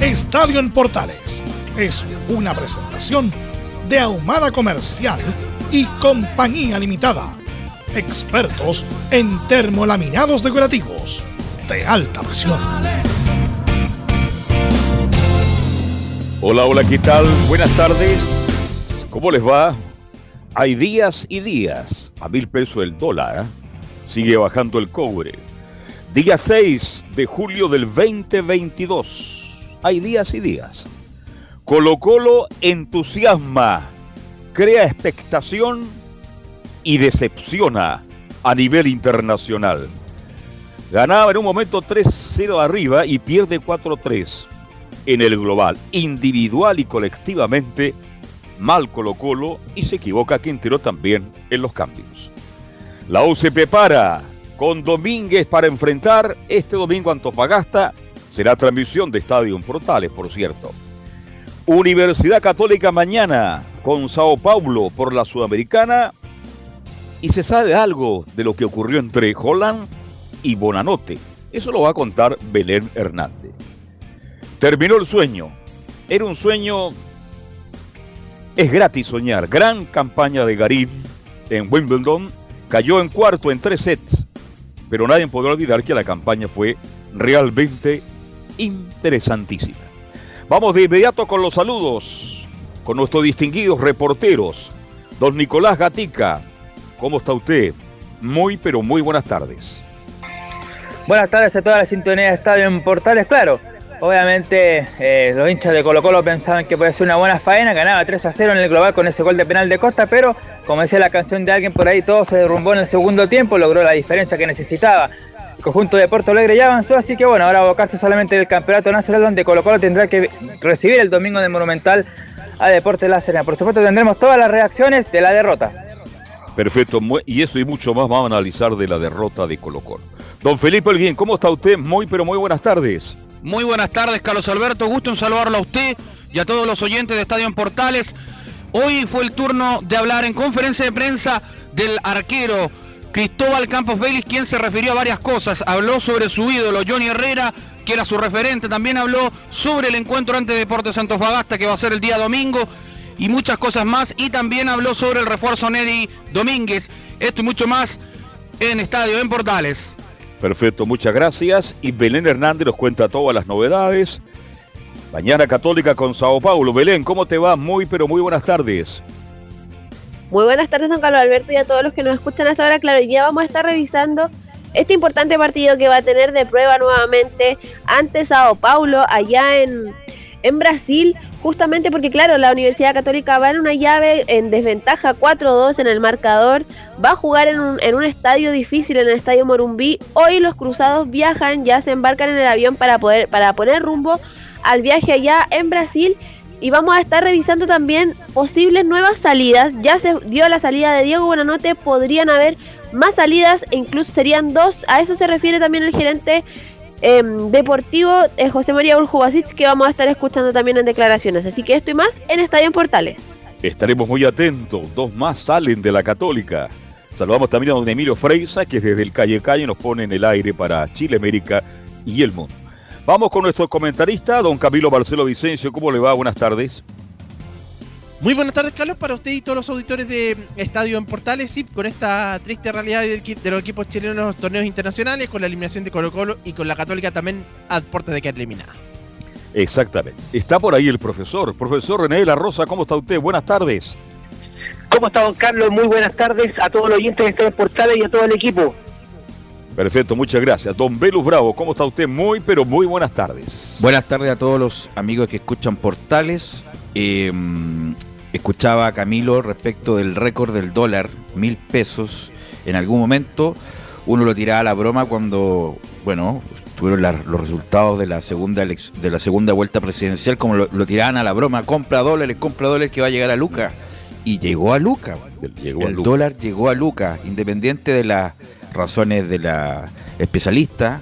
Estadio en Portales es una presentación de Ahumada Comercial y Compañía Limitada. Expertos en termolaminados decorativos de alta presión. Hola, hola, ¿qué tal? Buenas tardes. ¿Cómo les va? Hay días y días. A mil pesos el dólar. ¿eh? Sigue bajando el cobre. Día 6 de julio del 2022 hay días y días. Colo Colo entusiasma, crea expectación y decepciona a nivel internacional. Ganaba en un momento 3-0 arriba y pierde 4-3 en el global, individual y colectivamente. Mal Colo Colo y se equivoca Quintero también en los cambios. La U se prepara con Domínguez para enfrentar este domingo Antofagasta Será transmisión de Estadio Portales, por cierto. Universidad Católica mañana con Sao Paulo por la Sudamericana. Y se sabe algo de lo que ocurrió entre Holland y Bonanote. Eso lo va a contar Belén Hernández. Terminó el sueño. Era un sueño. Es gratis soñar. Gran campaña de Garim en Wimbledon. Cayó en cuarto en tres sets. Pero nadie podrá olvidar que la campaña fue realmente interesantísima. Vamos de inmediato con los saludos, con nuestros distinguidos reporteros. Don Nicolás Gatica, ¿cómo está usted? Muy, pero muy buenas tardes. Buenas tardes a toda la sintonía de Estadio en Portales, claro. Obviamente eh, los hinchas de Colo Colo pensaban que puede ser una buena faena, ganaba 3 a 0 en el global con ese gol de penal de Costa, pero como decía la canción de alguien por ahí, todo se derrumbó en el segundo tiempo, logró la diferencia que necesitaba. El conjunto de Puerto Alegre ya avanzó, así que bueno, ahora abocarse solamente el campeonato nacional donde Colo Colo tendrá que recibir el domingo de Monumental a Deportes La Serena. Por supuesto tendremos todas las reacciones de la derrota. Perfecto, y eso y mucho más vamos a analizar de la derrota de Colo Colo. Don Felipe Olguín, ¿cómo está usted? Muy, pero muy buenas tardes. Muy buenas tardes, Carlos Alberto. Gusto en saludarlo a usted y a todos los oyentes de Estadio en Portales. Hoy fue el turno de hablar en conferencia de prensa del arquero Cristóbal Campos Félix, quien se refirió a varias cosas. Habló sobre su ídolo, Johnny Herrera, que era su referente. También habló sobre el encuentro ante Deportes Antofagasta, que va a ser el día domingo, y muchas cosas más. Y también habló sobre el refuerzo Neri Domínguez. Esto y mucho más en Estadio, en Portales. Perfecto, muchas gracias. Y Belén Hernández nos cuenta todas las novedades. Mañana Católica con Sao Paulo. Belén, ¿cómo te va? Muy, pero muy buenas tardes. Muy buenas tardes, don Carlos Alberto, y a todos los que nos escuchan hasta ahora. Claro, ya vamos a estar revisando este importante partido que va a tener de prueba nuevamente ante Sao Paulo, allá en, en Brasil, justamente porque, claro, la Universidad Católica va en una llave en desventaja 4-2 en el marcador, va a jugar en un, en un estadio difícil, en el estadio Morumbí. Hoy los cruzados viajan, ya se embarcan en el avión para, poder, para poner rumbo al viaje allá en Brasil y vamos a estar revisando también posibles nuevas salidas. Ya se dio la salida de Diego Buenanote, podrían haber más salidas e incluso serían dos. A eso se refiere también el gerente em, deportivo eh, José María Uljubasic, que vamos a estar escuchando también en declaraciones. Así que esto y más en Estadio en Portales. Estaremos muy atentos, dos más salen de la Católica. Saludamos también a don Emilio Freisa, que desde el Calle Calle nos pone en el aire para Chile, América y el mundo. Vamos con nuestro comentarista, don Camilo Marcelo Vicencio. ¿Cómo le va? Buenas tardes. Muy buenas tardes, Carlos, para usted y todos los auditores de Estadio en Portales. Sí, con esta triste realidad de los equipos chilenos en los torneos internacionales, con la eliminación de Colo Colo y con la Católica también a puertas de quedar eliminada. Exactamente. Está por ahí el profesor. Profesor René de la Rosa, ¿cómo está usted? Buenas tardes. ¿Cómo está, don Carlos? Muy buenas tardes a todos los oyentes de este Portales y a todo el equipo. Perfecto, muchas gracias. Don Velus Bravo, ¿cómo está usted? Muy, pero muy buenas tardes. Buenas tardes a todos los amigos que escuchan Portales. Eh, escuchaba a Camilo respecto del récord del dólar, mil pesos. En algún momento uno lo tiraba a la broma cuando, bueno, tuvieron la- los resultados de la segunda de la segunda vuelta presidencial, como lo, lo tiraban a la broma, compra dólares, compra dólares que va a llegar a Luca. Y llegó a Luca. Llegó a el Luca. dólar llegó a Luca, independiente de las razones de la especialista,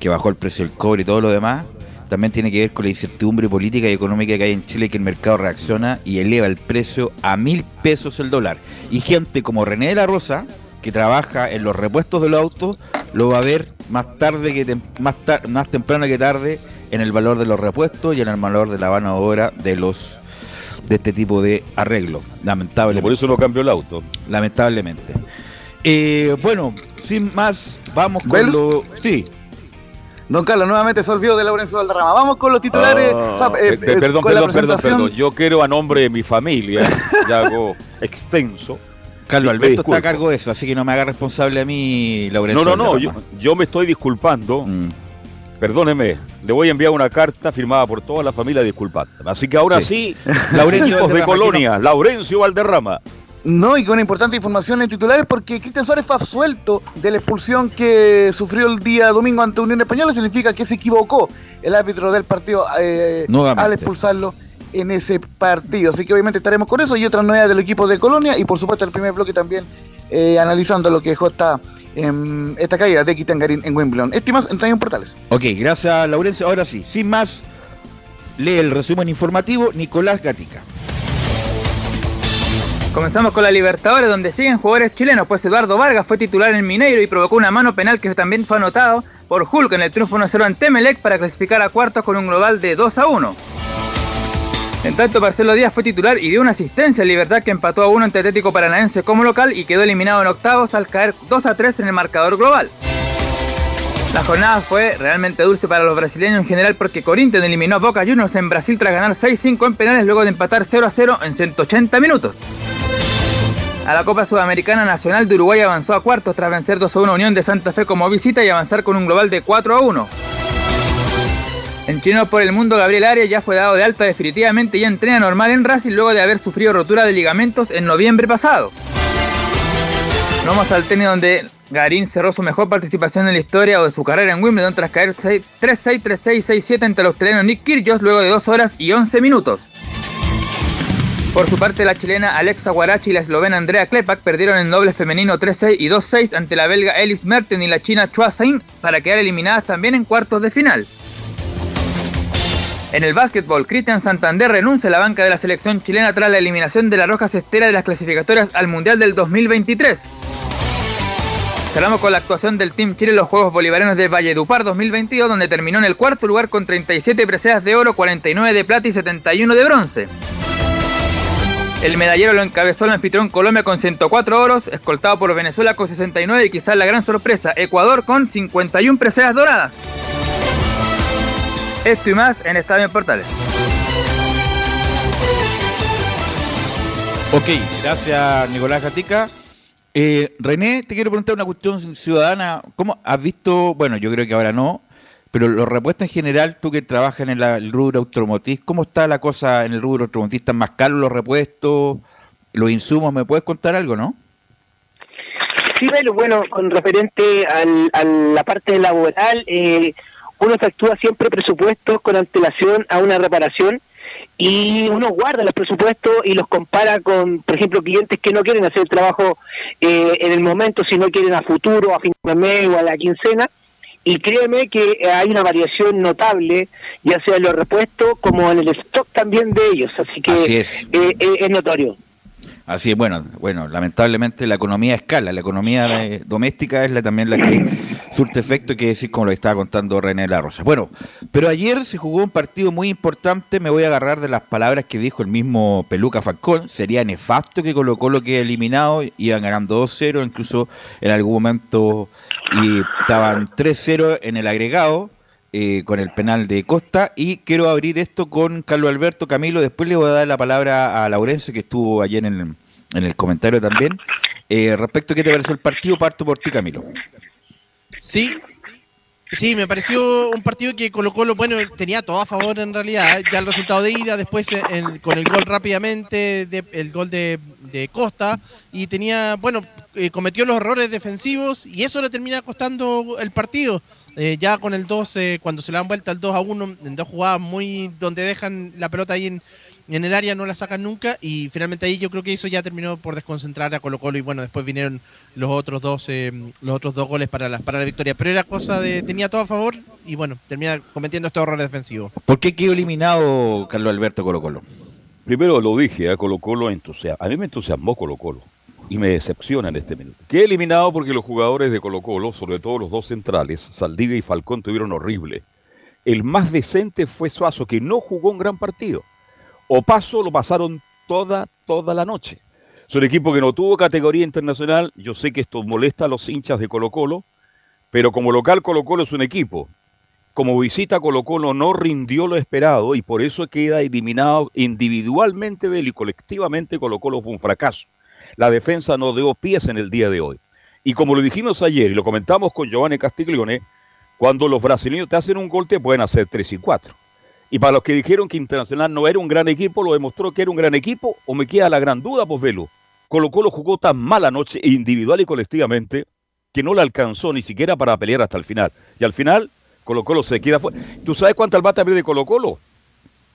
que bajó el precio del cobre y todo lo demás, también tiene que ver con la incertidumbre política y económica que hay en Chile, que el mercado reacciona y eleva el precio a mil pesos el dólar. Y gente como René de la Rosa, que trabaja en los repuestos de los autos, lo va a ver más tarde que tem- más, tar- más temprano que tarde en el valor de los repuestos y en el valor de la mano de obra de los de este tipo de arreglo. Lamentablemente. Por eso no cambió el auto. Lamentablemente. Eh, bueno, sin más, vamos con lo. Sí, Don Carlos, nuevamente se olvidó de Laurencio Valderrama. Vamos con los titulares. Ah, o sea, eh, pe- eh, perdón, perdón, perdón, perdón. Yo quiero a nombre de mi familia, ya hago extenso. Carlos Alberto está a cargo de eso, así que no me haga responsable a mí, No, Laurencio. no, no, yo, Valderrama. yo me estoy disculpando. Mm. Perdóneme, le voy a enviar una carta firmada por toda la familia disculpándome. Así que ahora sí, Laurencio de Colonia, Laurencio Valderrama. No, y con importante información en titulares porque Cristian Suárez fue absuelto de la expulsión que sufrió el día domingo ante Unión Española. Significa que se equivocó el árbitro del partido eh, al expulsarlo en ese partido. Así que obviamente estaremos con eso y otras novedades del equipo de Colonia y por supuesto el primer bloque también eh, analizando lo que dejó esta, em, esta caída de Kitangarín en Wimbledon. Estimas, entraña en portales. Ok, gracias, Laurencio. Ahora sí, sin más, lee el resumen informativo Nicolás Gatica. Comenzamos con la Libertadores, donde siguen jugadores chilenos, pues Eduardo Vargas fue titular en Mineiro y provocó una mano penal que también fue anotado por Hulk en el triunfo 1-0 ante Emelec para clasificar a cuartos con un global de 2 a 1. En tanto, Marcelo Díaz fue titular y dio una asistencia a Libertad que empató a 1 ante Atlético Paranaense como local y quedó eliminado en octavos al caer 2 a 3 en el marcador global. La jornada fue realmente dulce para los brasileños en general porque Corinthians eliminó a Boca Juniors en Brasil tras ganar 6-5 en penales luego de empatar 0 a 0 en 180 minutos. A la Copa Sudamericana Nacional de Uruguay avanzó a cuartos tras vencer 2 a 1 Unión de Santa Fe como visita y avanzar con un global de 4 a 1. En Chino por el Mundo, Gabriel Arias ya fue dado de alta definitivamente y entrena normal en Racing luego de haber sufrido rotura de ligamentos en noviembre pasado. Vamos al tenis donde Garín cerró su mejor participación en la historia o de su carrera en Wimbledon tras caer 6 3-6, 3-6, 6-7 ante el australiano Nick Kyrgios luego de 2 horas y 11 minutos. Por su parte, la chilena Alexa Guarachi y la eslovena Andrea Klepak perdieron en doble femenino 3-6 y 2-6 ante la belga Ellis Merten y la china Chua Sain para quedar eliminadas también en cuartos de final. En el básquetbol, Cristian Santander renuncia a la banca de la selección chilena tras la eliminación de la Roja Cestera de las clasificatorias al Mundial del 2023. Cerramos con la actuación del Team Chile en los Juegos Bolivarianos de Valledupar 2022, donde terminó en el cuarto lugar con 37 preseas de oro, 49 de plata y 71 de bronce. El medallero lo encabezó el anfitrión Colombia con 104 oros, escoltado por Venezuela con 69 y quizás la gran sorpresa, Ecuador con 51 preseas doradas. Esto y más en Estadio Portales. Ok, gracias, Nicolás Gatica. Eh, René, te quiero preguntar una cuestión ciudadana. ¿Cómo has visto, bueno, yo creo que ahora no, pero los repuestos en general, tú que trabajas en el, rubro automotriz, ¿cómo está la cosa en el rubro automotriz? ¿Están más caros los repuestos, los insumos? ¿Me puedes contar algo, no? Sí, bueno, con referente al- a la parte laboral, eh, uno efectúa siempre presupuestos con antelación a una reparación y uno guarda los presupuestos y los compara con, por ejemplo, clientes que no quieren hacer el trabajo eh, en el momento, sino quieren a futuro, a fin de mes o a la quincena. Y créeme que hay una variación notable, ya sea en los repuestos como en el stock también de ellos. Así que Así es. eh, eh, es notorio. Así es, bueno, bueno, lamentablemente la economía escala, la economía doméstica es la, también la que surte efecto, que decir como lo estaba contando René La Rosa. Bueno, pero ayer se jugó un partido muy importante, me voy a agarrar de las palabras que dijo el mismo Peluca Falcón, sería nefasto que Colo Colo quede eliminado, iban ganando 2-0, incluso en algún momento y estaban 3-0 en el agregado, eh, con el penal de Costa. Y quiero abrir esto con Carlos Alberto Camilo. Después le voy a dar la palabra a Laurencio, que estuvo ayer en el, en el comentario también. Eh, respecto a qué te pareció el partido, parto por ti, Camilo. Sí, Sí, me pareció un partido que Colo Colo, bueno, tenía todo a favor en realidad. Ya el resultado de ida, después en- con el gol rápidamente, de- el gol de, de Costa, y tenía, bueno, eh, cometió los errores defensivos y eso le termina costando el partido. Eh, ya con el 2, eh, cuando se le dan vuelta al 2 a 1, en dos jugadas muy donde dejan la pelota ahí en, en el área, no la sacan nunca, y finalmente ahí yo creo que eso ya terminó por desconcentrar a Colo Colo, y bueno, después vinieron los otros dos, eh, los otros dos goles para la, para la victoria. Pero era cosa de, tenía todo a favor, y bueno, termina cometiendo estos errores defensivos. ¿Por qué quedó eliminado Carlos Alberto Colo Colo? Primero lo dije, a Colo Colo entusiasma. A mí me entusiasmó Colo Colo y me decepciona en este minuto. Quedé eliminado porque los jugadores de Colo Colo, sobre todo los dos centrales, Saldivia y Falcón, tuvieron horrible. El más decente fue Suazo, que no jugó un gran partido. Opaso lo pasaron toda, toda la noche. Es un equipo que no tuvo categoría internacional. Yo sé que esto molesta a los hinchas de Colo Colo, pero como local Colo Colo es un equipo. Como visita Colo Colo no rindió lo esperado y por eso queda eliminado individualmente y colectivamente Colo Colo fue un fracaso. La defensa no dio pies en el día de hoy. Y como lo dijimos ayer y lo comentamos con Giovanni Castiglione, cuando los brasileños te hacen un gol te pueden hacer tres y cuatro. Y para los que dijeron que Internacional no era un gran equipo, lo demostró que era un gran equipo, o me queda la gran duda, pues velo. Colo Colo jugó tan mala noche, individual y colectivamente, que no le alcanzó ni siquiera para pelear hasta el final. Y al final, Colo Colo se queda fuera. ¿Tú sabes cuánto albata pierde Colo Colo?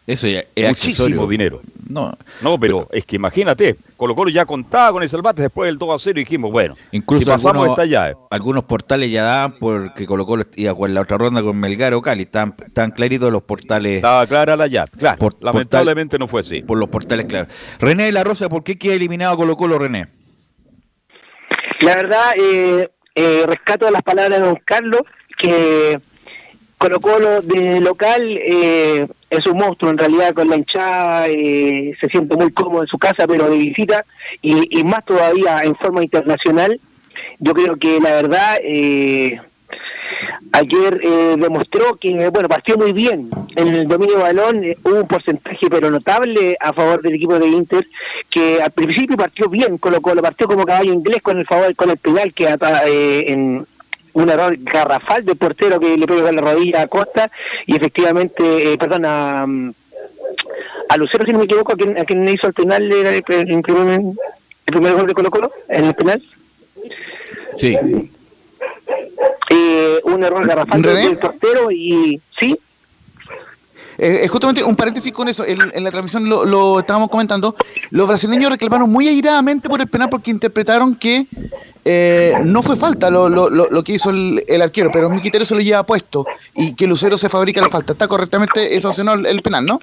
Eso ya es Muchísimo accesorio. dinero. No, No, pero es que imagínate, Colo Colo ya contaba con ese albate después del 2 a 0 y dijimos, bueno, incluso si pasamos algunos, esta llave. algunos portales ya daban porque Colo Colo iba a jugar la otra ronda con Melgar o Cali. Estaban, estaban claritos los portales, Estaba clara la llave. Claro, Por- lamentablemente no fue así. por los portales claros. René de la Rosa, ¿por qué queda eliminado Colo Colo, René? La verdad, eh, eh, rescato las palabras de don Carlos, que Colo Colo de local eh, es un monstruo en realidad con la hinchada, eh, se siente muy cómodo en su casa, pero de visita, y, y más todavía en forma internacional. Yo creo que la verdad, eh, ayer eh, demostró que, bueno, partió muy bien en el dominio de balón, eh, hubo un porcentaje pero notable a favor del equipo de Inter, que al principio partió bien, Colo Colo partió como caballo inglés con el favor con el penal que eh, en un error garrafal del portero que le pegó con la rodilla a Costa y efectivamente, eh, perdón, a, mm, a Lucero, si no me equivoco, a quien, a quien hizo el penal era el, el- el primer, el primer gol de Colo Colo en el penal. Sí. Eh, un error garrafal del portero y sí, Eh, eh, justamente un paréntesis con eso, en, la transmisión lo, estábamos comentando, los brasileños reclamaron muy airadamente por el penal porque interpretaron que eh, no fue falta lo, lo, lo, que hizo el, el arquero, pero Miquitero se lo lleva puesto y que Lucero se fabrica la falta. Está correctamente sancionó el, el penal, ¿no?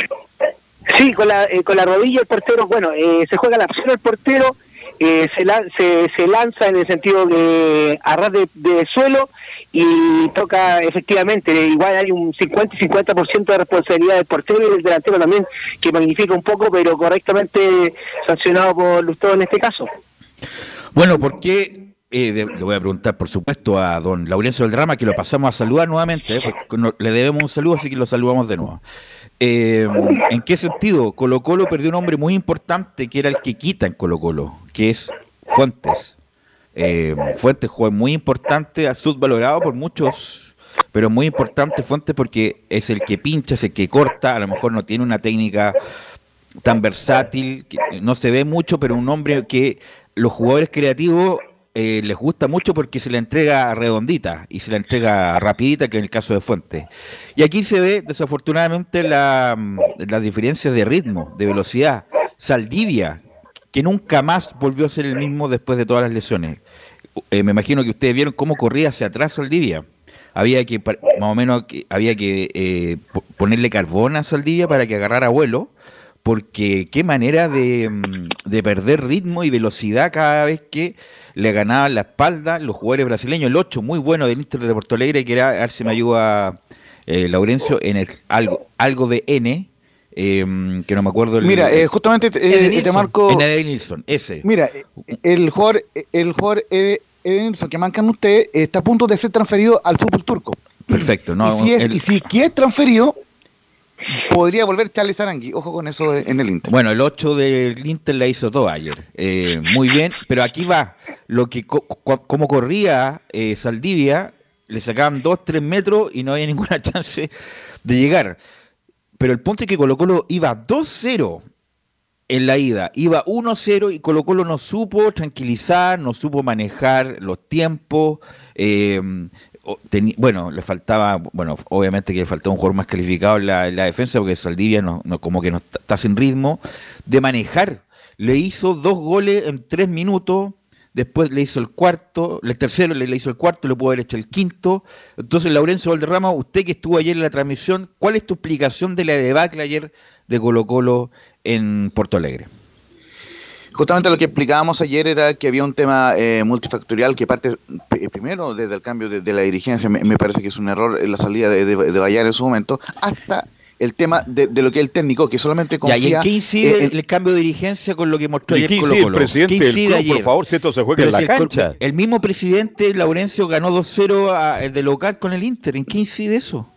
Sí, con la, eh, con la rodilla el portero, bueno, eh, se juega la opción del portero, eh, se, se, se lanza en el sentido de a ras de, de suelo y toca efectivamente, igual hay un 50 y 50% de responsabilidad del portero y del delantero también, que magnifica un poco, pero correctamente sancionado por Lustó en este caso. Bueno, ¿por qué? eh, le voy a preguntar, por supuesto, a don Laurencio del Drama, que lo pasamos a saludar nuevamente, eh, no- le debemos un saludo, así que lo saludamos de nuevo. Eh, ¿En qué sentido? Colo Colo perdió un hombre muy importante, que era el que quita en Colo Colo, que es Fuentes. Eh, Fuentes fue muy importante, subvalorado por muchos, pero muy importante Fuentes porque es el que pincha, es el que corta, a lo mejor no tiene una técnica tan versátil, no se ve mucho, pero un hombre que los jugadores creativos eh, les gusta mucho porque se la entrega redondita y se la entrega rapidita, que en el caso de Fuentes. Y aquí se ve, desafortunadamente, la, mm, las diferencias de ritmo, de velocidad. Saldivia, que nunca más volvió a ser el mismo después de todas las lesiones. Eh, me imagino que ustedes vieron cómo corría hacia atrás Saldivia. Había que, más o menos, había que eh, po- ponerle carbón a Saldivia para que agarrara vuelo, porque qué manera de, mm, de perder ritmo y velocidad cada vez que le ganaban la espalda los jugadores brasileños. El 8, muy bueno del Inter de Porto Alegre, que era, a ver me ayuda eh, Laurencio, en el algo, algo de N, eh, que no me acuerdo. El, Mira, eh, justamente eh, te Edenilson, marco... N. Edenilson, ese. Mira, eh, el jugador, el jugador eh, Edenilson que marcan ustedes está a punto de ser transferido al fútbol turco. Perfecto. No, y, si es, el- y si que es transferido, podría volver Charles Arangui. Ojo con eso en el Inter. Bueno, el 8 del Inter la hizo todo ayer. Eh, muy bien, pero aquí va. Lo que co- co- como corría eh, Saldivia, le sacaban 2, 3 metros y no había ninguna chance de llegar. Pero el punto es que Colo Colo iba 2-0 en la ida, iba 1-0 y Colo Colo no supo tranquilizar, no supo manejar los tiempos. teni- bueno, le faltaba, bueno, obviamente que le faltaba un jugador más calificado en la, en la defensa porque Saldivia no, no- como que no está sin ritmo de manejar. Le hizo dos goles en tres minutos, después le hizo el cuarto, el tercero le, hizo el cuarto, le pudo haber hecho el quinto. Entonces, Laurencio Valderrama, usted que estuvo ayer en la transmisión, ¿cuál es tu explicación de la debacle ayer de Colo Colo en Porto Alegre? Justamente lo que explicábamos ayer era que había un tema eh, multifactorial que parte p- primero desde el cambio de, la dirigencia, me, parece que es un error la salida de, de, en su momento, hasta el tema de, de lo que es el técnico, que solamente Ya, ¿Y confía en qué incide en- el cambio de dirigencia con lo que mostró ¿Y ayer Colo incide el Colo? presidente ¿Qué del incide club? ayer? Por favor, si esto se juega Pero en la el col- cancha. El mismo presidente, Laurencio, ganó 2-0 a- el de local con el Inter. ¿En qué incide eso?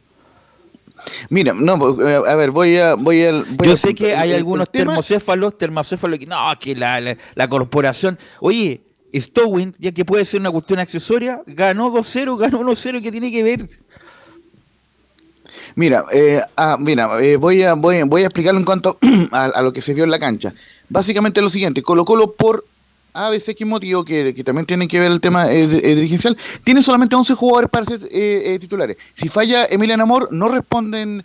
Mira, no, pues, eh, a ver, voy a... Voy a voy Yo a- sé que el- hay el- algunos termocéfalos, termocéfalos que no, que la, la, la corporación. Oye, Stowin, ya que puede ser una cuestión accesoria, ganó 2-0, ganó 1-0, ¿qué tiene que ver? Mira, eh, ah, mira, eh, voy a voy, voy a explicarlo en cuanto a, a lo que se vio en la cancha. Básicamente lo siguiente, Colo por a motivo que, también tiene que ver el tema eh, eh, dirigencial, tiene solamente 11 jugadores para ser eh, eh, titulares. Si falla Emiliano Amor, no responden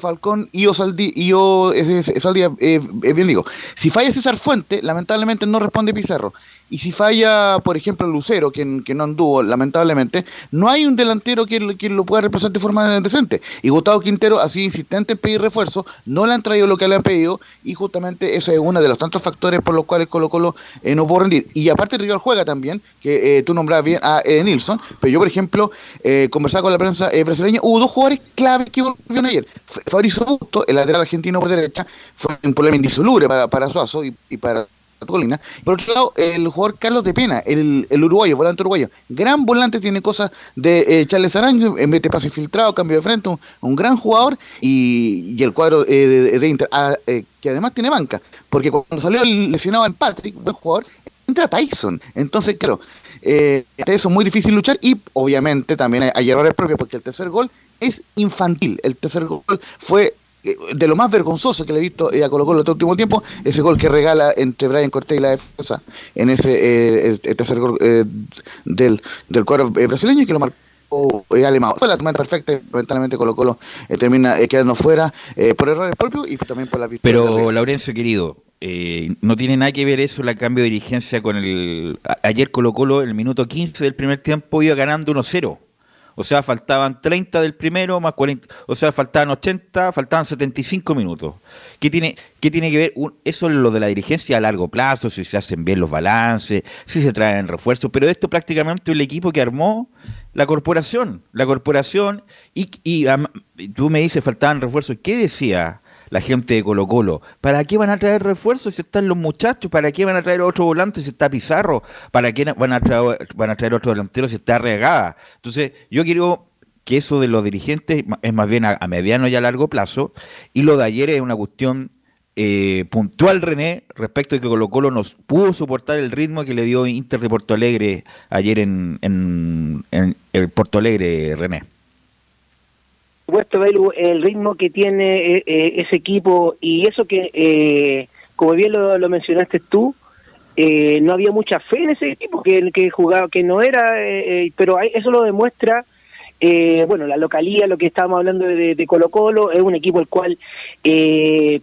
Falcón y Osaldi, y o, bien digo. Si falla César Fuente, lamentablemente no responde Pizarro. Y si falla, por ejemplo, Lucero, que, que no anduvo, lamentablemente, no hay un delantero que, que lo pueda representar de forma decente. Y Gustavo Quintero ha sido insistente en pedir refuerzo, no le han traído lo que le han pedido, y justamente ese es uno de los tantos factores por los cuales Colo Colo eh, no puede rendir. Y aparte rival juega también, que eh, tú nombrabas bien a eh, Nilsson, pero yo, por ejemplo, eh, conversaba con la prensa eh, brasileña, hubo dos jugadores claves que volvieron ayer. Fabrizio Busto, el lateral argentino por derecha, fue un problema indisoluble para, para Suazo y para Colina. Por otro lado, el jugador Carlos de Pena, el, el uruguayo, volante uruguayo, gran volante, tiene cosas de eh, Charles Arango, en vez de pase infiltrado, cambio de frente, un, gran jugador, y, y el cuadro eh, de, Inter, ah, eh, que además tiene banca, porque cuando salió el lesionado en Patrick, buen jugador, entra Tyson. Entonces, claro, eh, eso es muy difícil luchar y obviamente también hay, errores propios porque el tercer gol es infantil. El tercer gol fue eh, de lo más vergonzoso que le he visto a Colo Colo este último tiempo, ese gol que regala entre Brian Cortés y la defensa en ese eh, el- tercer gol eh, del, del cuadro eh, brasileño y que lo marcó eh, Alemán. Fue la tormenta perfecta y lamentablemente Colo Colo eh, termina eh, quedando fuera eh, por errores propios y también por la. Pero, Laurencio, querido, eh, no tiene nada que ver eso, el cambio de dirigencia con el... Ayer Colo Colo, en el minuto 15 del primer tiempo, iba ganando 1-0. O sea, faltaban 30 del primero, más 40... O sea, faltaban 80, faltaban 75 minutos. ¿Qué tiene, qué tiene que ver? Un- eso es lo de la dirigencia a largo plazo, si se hacen bien los balances, si se traen refuerzos, pero esto prácticamente es el equipo que armó la corporación. La corporación, y, y tú me dices, faltaban refuerzos. ¿Qué decía la gente de Colo Colo. ¿Para qué van a traer refuerzos si están los muchachos? ¿Para qué van a traer otro volante si está Pizarro? ¿Para qué van a traer, van a traer otro delantero si está regada? Entonces, yo quiero que eso de los dirigentes es más bien a, mediano y a largo plazo, y lo de ayer es una cuestión eh, puntual, René, respecto de que Colo Colo nos pudo soportar el ritmo que le dio Inter de Porto Alegre ayer en, en, en el Porto Alegre, René. Supuesto, Belu, el ritmo que tiene eh, eh, ese equipo y eso que, eh, como bien lo, mencionaste tú, eh, no había mucha fe en ese equipo que, que jugaba, que no era, eh, eh, pero hay- eso lo demuestra, bueno, la localía, lo que estábamos hablando de, de Colo Colo, es un equipo el cual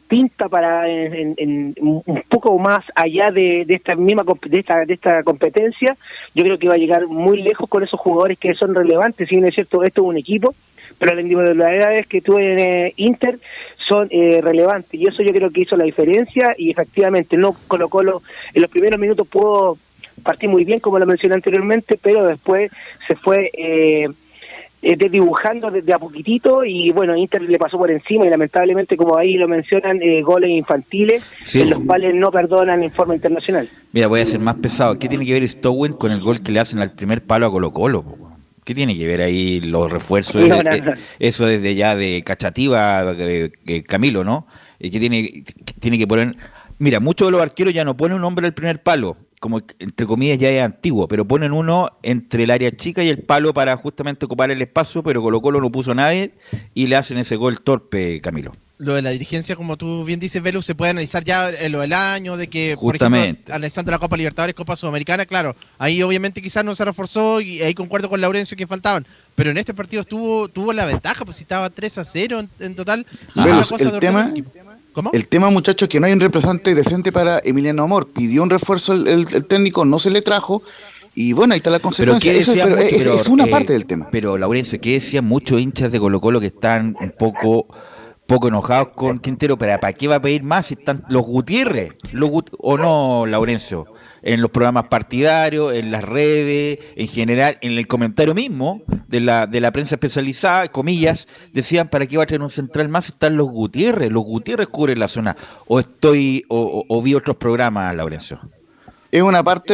pinta para en, en- un poco más allá de, esta misma de esta, de esta competencia, yo creo que va a llegar muy lejos con esos jugadores que son relevantes, si bien es cierto, esto es un equipo, pero las individualidades que tuve en eh, Inter son eh, relevantes y eso yo creo que hizo la diferencia y efectivamente no Colo Colo en los primeros minutos pudo partir muy bien como lo mencioné anteriormente pero después se fue eh, eh, desdibujando desde a poquitito y bueno Inter le pasó por encima y lamentablemente como ahí lo mencionan eh, goles infantiles Sí. en los cuales no perdonan en forma internacional Mira, voy a ser más pesado. ¿Qué tiene que ver Stowen con el gol que le hacen al primer palo a Colo Colo? ¿Qué tiene que ver ahí los refuerzos? No, Eh, eh, eso desde ya de cachativa, Camilo, ¿no? Eh, que tiene, que tiene que poner... Mira, muchos de los arqueros ya no ponen un hombre al primer palo, como entre comillas ya es antiguo, pero ponen uno entre el área chica y el palo para justamente ocupar el espacio, pero Colo Colo no puso a nadie y le hacen ese gol torpe, Camilo. Lo de la dirigencia, como tú bien dices, Velus, se puede analizar ya en lo del año, de que, por Justamente. ejemplo, analizando la Copa Libertadores, Copa Sudamericana, claro, ahí obviamente quizás no se reforzó y ahí concuerdo con Laurencio que faltaban, pero en este partido estuvo tuvo la ventaja, pues si estaba 3 a 0 en, en total. Velus, Es una cosa el de tema- el. ¿Cómo? El tema, muchachos, que no hay un representante decente para Emiliano Amor. Pidió un refuerzo el, el- el técnico, no se le trajo. Y bueno, ahí está la consecuencia. ¿qué Eso pero mucho- es, pero, es una eh, parte del tema. Pero, Laurencio, ¿qué decían muchos hinchas de Colo Colo que están un poco poco enojados con Quintero? ¿Pero para qué va a pedir más si están los Gutiérrez? Los Gut- ¿O no, Laurencio? En los programas partidarios, en las redes, en general, en el comentario mismo de la, de la prensa especializada, comillas, decían, ¿para qué va a tener un central más si están los Gutiérrez? Los Gutiérrez cubren la zona. ¿O estoy o, o- o vi otros programas, Laurencio? Es una parte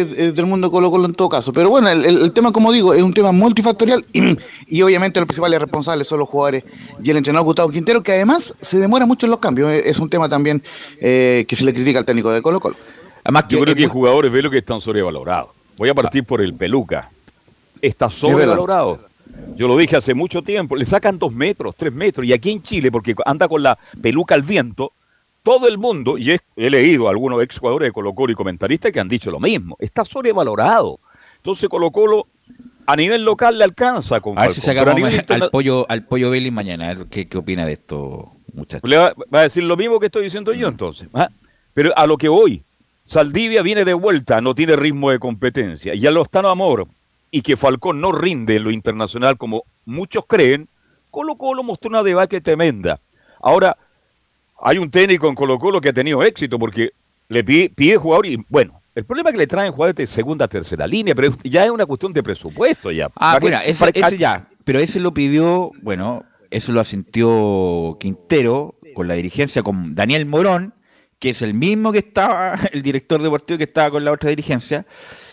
eh, del mundo Colo Colo en todo caso. Pero bueno, el, el- tema, como digo, es un tema multifactorial y, y obviamente los principales responsables son los jugadores y el entrenador Gustavo Quintero, que además se demora mucho en los cambios. Es un tema también eh, que se le critica al técnico de Colo Colo. Además, Yo creo que hay muy- jugadores, velo que están sobrevalorados. Voy a partir por el Peluca. Está sobrevalorado. Yo lo dije hace mucho tiempo. Le sacan dos metros, tres metros. Y aquí en Chile, porque anda con la peluca al viento, todo el mundo, y he, he leído a algunos ex jugadores de Colo Colo y comentaristas que han dicho lo mismo. Está sobrevalorado. Entonces Colo Colo a nivel local le alcanza con A ver si sacamos al pollo, al pollo Vélez mañana, a ver qué, qué opina de esto, muchachos. Le va, va a decir lo mismo que estoy diciendo yo entonces. ¿ah? Pero a lo que voy, Saldivia viene de vuelta, no tiene ritmo de competencia. Y a lo están amor y que Falcón no rinde en lo internacional como muchos creen, Colo Colo mostró una debacle tremenda. Ahora, hay un técnico en Colo Colo que ha tenido éxito porque le pide, pide jugador y bueno, el problema es que le traen jugadores de segunda, tercera línea, pero ya es una cuestión de presupuesto ya. Ah, ¿Para qué- bueno, ese, ese ya, pero ese lo pidió, bueno, eso lo asintió Quintero con la dirigencia, con Daniel Morón, que es el mismo que estaba, el director deportivo que estaba con la otra dirigencia,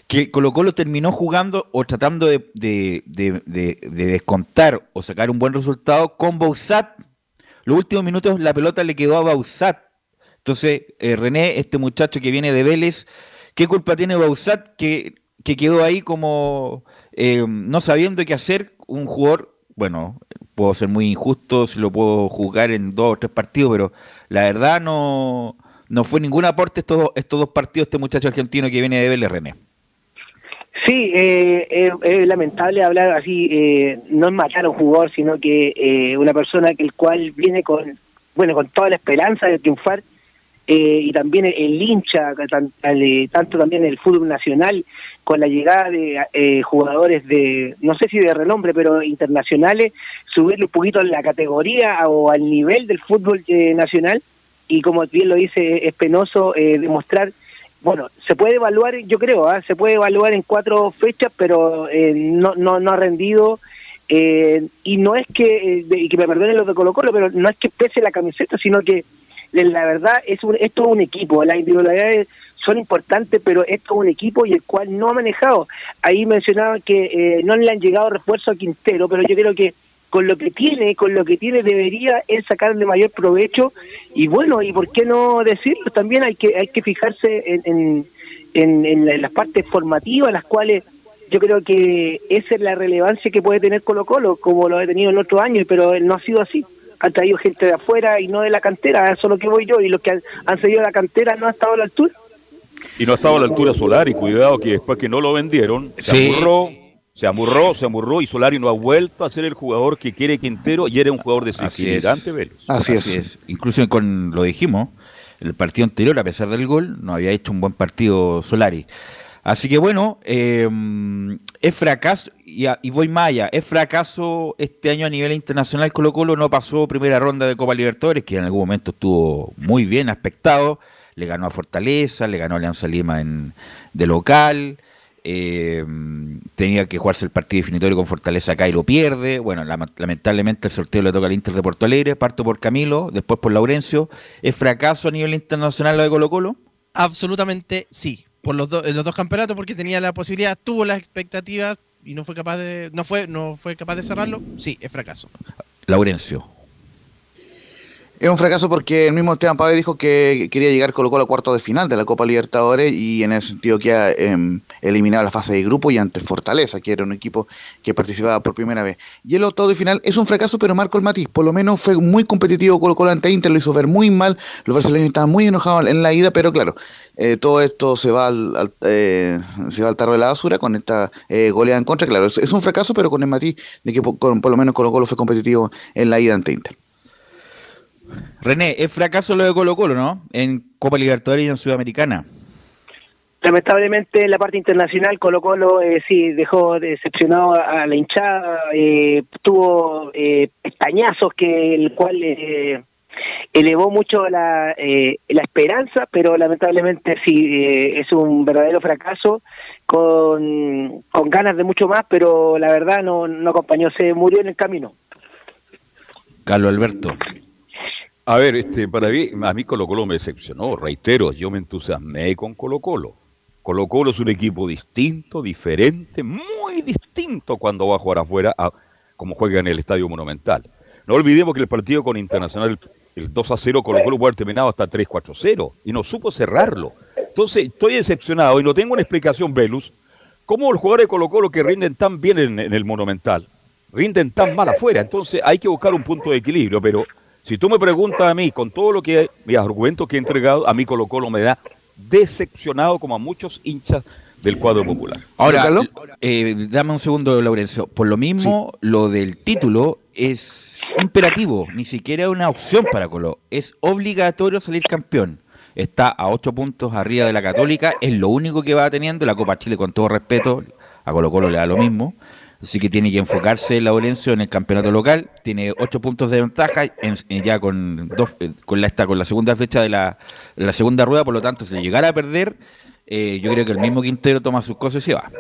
que Colo Colo terminó jugando o tratando de, de- de- de- de descontar o sacar un buen resultado con Bausat. Los últimos minutos la pelota le quedó a Bausat. Entonces, eh, René, este muchacho que viene de Vélez, ¿qué culpa tiene Bausat que, que quedó ahí como eh, no sabiendo qué hacer? Un jugador, bueno, puedo ser muy injusto, si lo puedo jugar en dos o tres partidos, pero la verdad no, no fue ningún aporte estos, estos dos partidos este muchacho argentino que viene de Vélez, René. Sí, eh, eh, es lamentable hablar así, eh, no es matar a un jugador, sino que eh, una persona que el cual viene con, bueno, con toda la esperanza de triunfar eh, y también el, hincha, tanto también el fútbol nacional, con la llegada de jugadores de, no sé si de renombre, pero internacionales, subirle un poquito la categoría o al nivel del fútbol nacional y como bien lo dice, es penoso demostrar bueno, se puede evaluar, yo creo, ¿ah? se puede evaluar en cuatro fechas, pero eh, no, no, no ha rendido. eh, y no es que, eh, y que me perdonen los de Colo Colo, pero no es que pese la camiseta, sino que eh, la verdad es un, esto es un equipo, las individualidades son importantes, pero esto es un equipo y el cual no ha manejado. Ahí mencionaba que eh, no le han llegado refuerzos a Quintero, pero yo creo que con lo que tiene, con lo que tiene debería él sacarle mayor provecho y bueno, y por qué no decirlo, también hay que hay que fijarse en, en, en- en la- en las partes formativas, las cuales yo creo que esa es la relevancia que puede tener Colo Colo, como lo ha tenido en otros años, pero no ha sido así. Han traído gente de afuera y no de la cantera, eso es lo que voy yo, y los que han, han seguido la cantera no han estado a la altura. Y no estaba a la altura Solari, cuidado que después que no lo vendieron, se Sí. amurró, se amurró, se amurró y Solari no ha vuelto a ser el jugador que quiere Quintero y era un jugador Así es. desequilibrante, Vélez. Así, es. Incluso con lo dijimos, el partido anterior, a pesar del gol, no había hecho un buen partido Solari. Así que bueno, eh, es fracaso, y, a- y voy allá, es fracaso este año a nivel internacional Colo Colo, no pasó primera ronda de Copa Libertadores, que en algún momento estuvo muy bien aspectado, le ganó a Fortaleza, le ganó a Alianza Lima en, de local, eh, tenía que jugarse el partido definitorio con Fortaleza acá y lo pierde. Bueno, lamentablemente el sorteo le toca al Inter de Porto Alegre. Parto por Camilo, después por Laurencio. ¿Es fracaso a nivel internacional lo de Colo Colo? Absolutamente sí. Por los, do- los dos campeonatos, porque tenía la posibilidad, tuvo las expectativas, y no fue capaz de no fue no fue capaz de cerrarlo, sí, es fracaso. Laurencio. Es un fracaso porque el mismo Esteban Pávez dijo que quería llegar Colo Colo a cuarto de final de la Copa Libertadores y en ese sentido que ha eliminado la fase de grupo y ante Fortaleza, que era un equipo que participaba por primera vez. Y el octavo de final es un fracaso, pero marcó el matiz. Por lo menos fue muy competitivo Colo Colo ante Inter, lo hizo ver muy mal. Los brasileños estaban muy enojados en la ida, pero claro, eh, todo esto se va al, eh, se va al tarro de la basura con esta eh, goleada en contra. Claro, es, un fracaso, pero con el matiz de que por, por lo menos Colo Colo fue competitivo en la ida ante Inter. René, es fracaso lo de Colo Colo, ¿no? En Copa Libertadores y en Sudamericana. Lamentablemente en la parte internacional Colo Colo eh, sí dejó decepcionado a la hinchada, eh, tuvo eh, pestañazos que el cual eh, elevó mucho la, eh, la esperanza, pero lamentablemente sí eh, es un verdadero fracaso con, con ganas de mucho más, pero la verdad no, no acompañó, se murió en el camino. Carlos Alberto. A ver, este, para mí, a mí Colo Colo me decepcionó, reitero, yo me entusiasmé con Colo Colo. Colo Colo es un equipo distinto, diferente, muy distinto cuando va a jugar afuera a como juega en el Estadio Monumental. No olvidemos que el partido con Internacional, el 2 a 0, Colo Colo puede haber terminado hasta 3 4 0 y no supo cerrarlo. Entonces, estoy decepcionado y no tengo una explicación, Velus, cómo los jugadores de Colo Colo que rinden tan bien en, en el Monumental, rinden tan mal afuera. Entonces, hay que buscar un punto de equilibrio, pero si tú me preguntas a mí, con todo lo que mis argumentos que he entregado, a mí Colo Colo me da decepcionado como a muchos hinchas del cuadro popular. Ahora, eh, dame un segundo, Laurencio. Por lo mismo, sí. lo del título es imperativo, ni siquiera es una opción para Colo. Es obligatorio salir campeón. Está a ocho puntos arriba de la Católica, es lo único que va teniendo. La Copa Chile, con todo respeto, a Colo Colo le da lo mismo. Así que tiene que enfocarse Laurencio en el campeonato local. Tiene ocho puntos de ventaja en, ya con dos, con la esta, con la segunda fecha de la, de la segunda rueda. Por lo tanto, si llegara a perder, eh, yo creo que el mismo Quintero toma sus cosas y se va.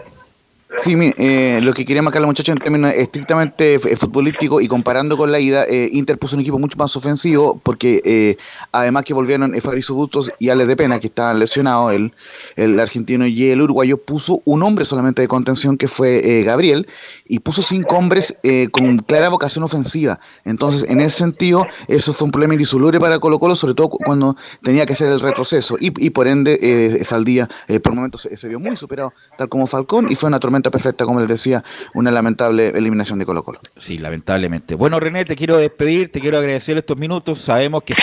Sí, eh, lo que quería marcar la muchacha en términos estrictamente futbolísticos y comparando con la ida, eh, Inter puso un equipo mucho más ofensivo porque eh, además que volvieron eh, Fabrizio Bustos y Alex de Pena, que estaban lesionados, el, el argentino y el uruguayo, puso un hombre solamente de contención que fue eh, Gabriel y puso cinco hombres eh, con clara vocación ofensiva. Entonces, en ese sentido, eso fue un problema indisoluble para Colo Colo, sobre todo cuando tenía que hacer el retroceso y, y por ende eh, Saldía por momentos se, se vio muy superado, tal como Falcón, y fue una tormenta perfecta, como les decía, una lamentable eliminación de Colo Colo. Sí, lamentablemente. Bueno, René, te quiero despedir, te quiero agradecer estos minutos. Sabemos que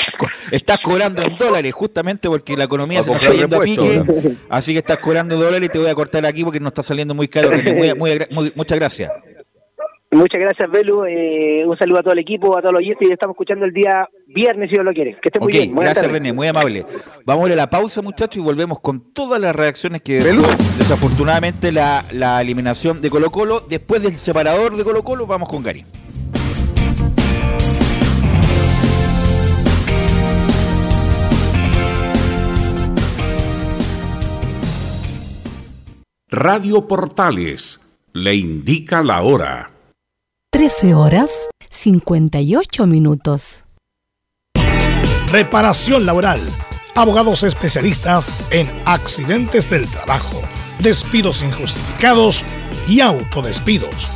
estás cobrando en dólares, justamente porque la economía se nos está yendo a pique. Así que estás cobrando dólares y te voy a cortar aquí porque no está saliendo muy caro. René. Muy, muy, muy, muchas gracias. Muchas gracias, Belu. Eh, un saludo a todo el equipo, a todos los oyentes y estamos escuchando el día viernes, si Dios lo quiere. Que esté muy okay, bien. Buenas gracias, tardes. René. Muy amable. Vamos a ir a la pausa, muchachos, y volvemos con todas las reacciones que Belu. desafortunadamente la, la eliminación de Colo Colo. Después del separador de Colo Colo, vamos con Gary. Radio Portales le indica la hora. 13 horas 58 minutos. Reparación laboral. Abogados especialistas en accidentes del trabajo, despidos injustificados y autodespidos.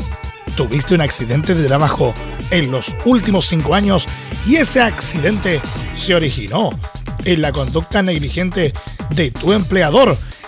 ¿Tuviste un accidente de trabajo en los últimos cinco años y ese accidente se originó en la conducta negligente de tu empleador?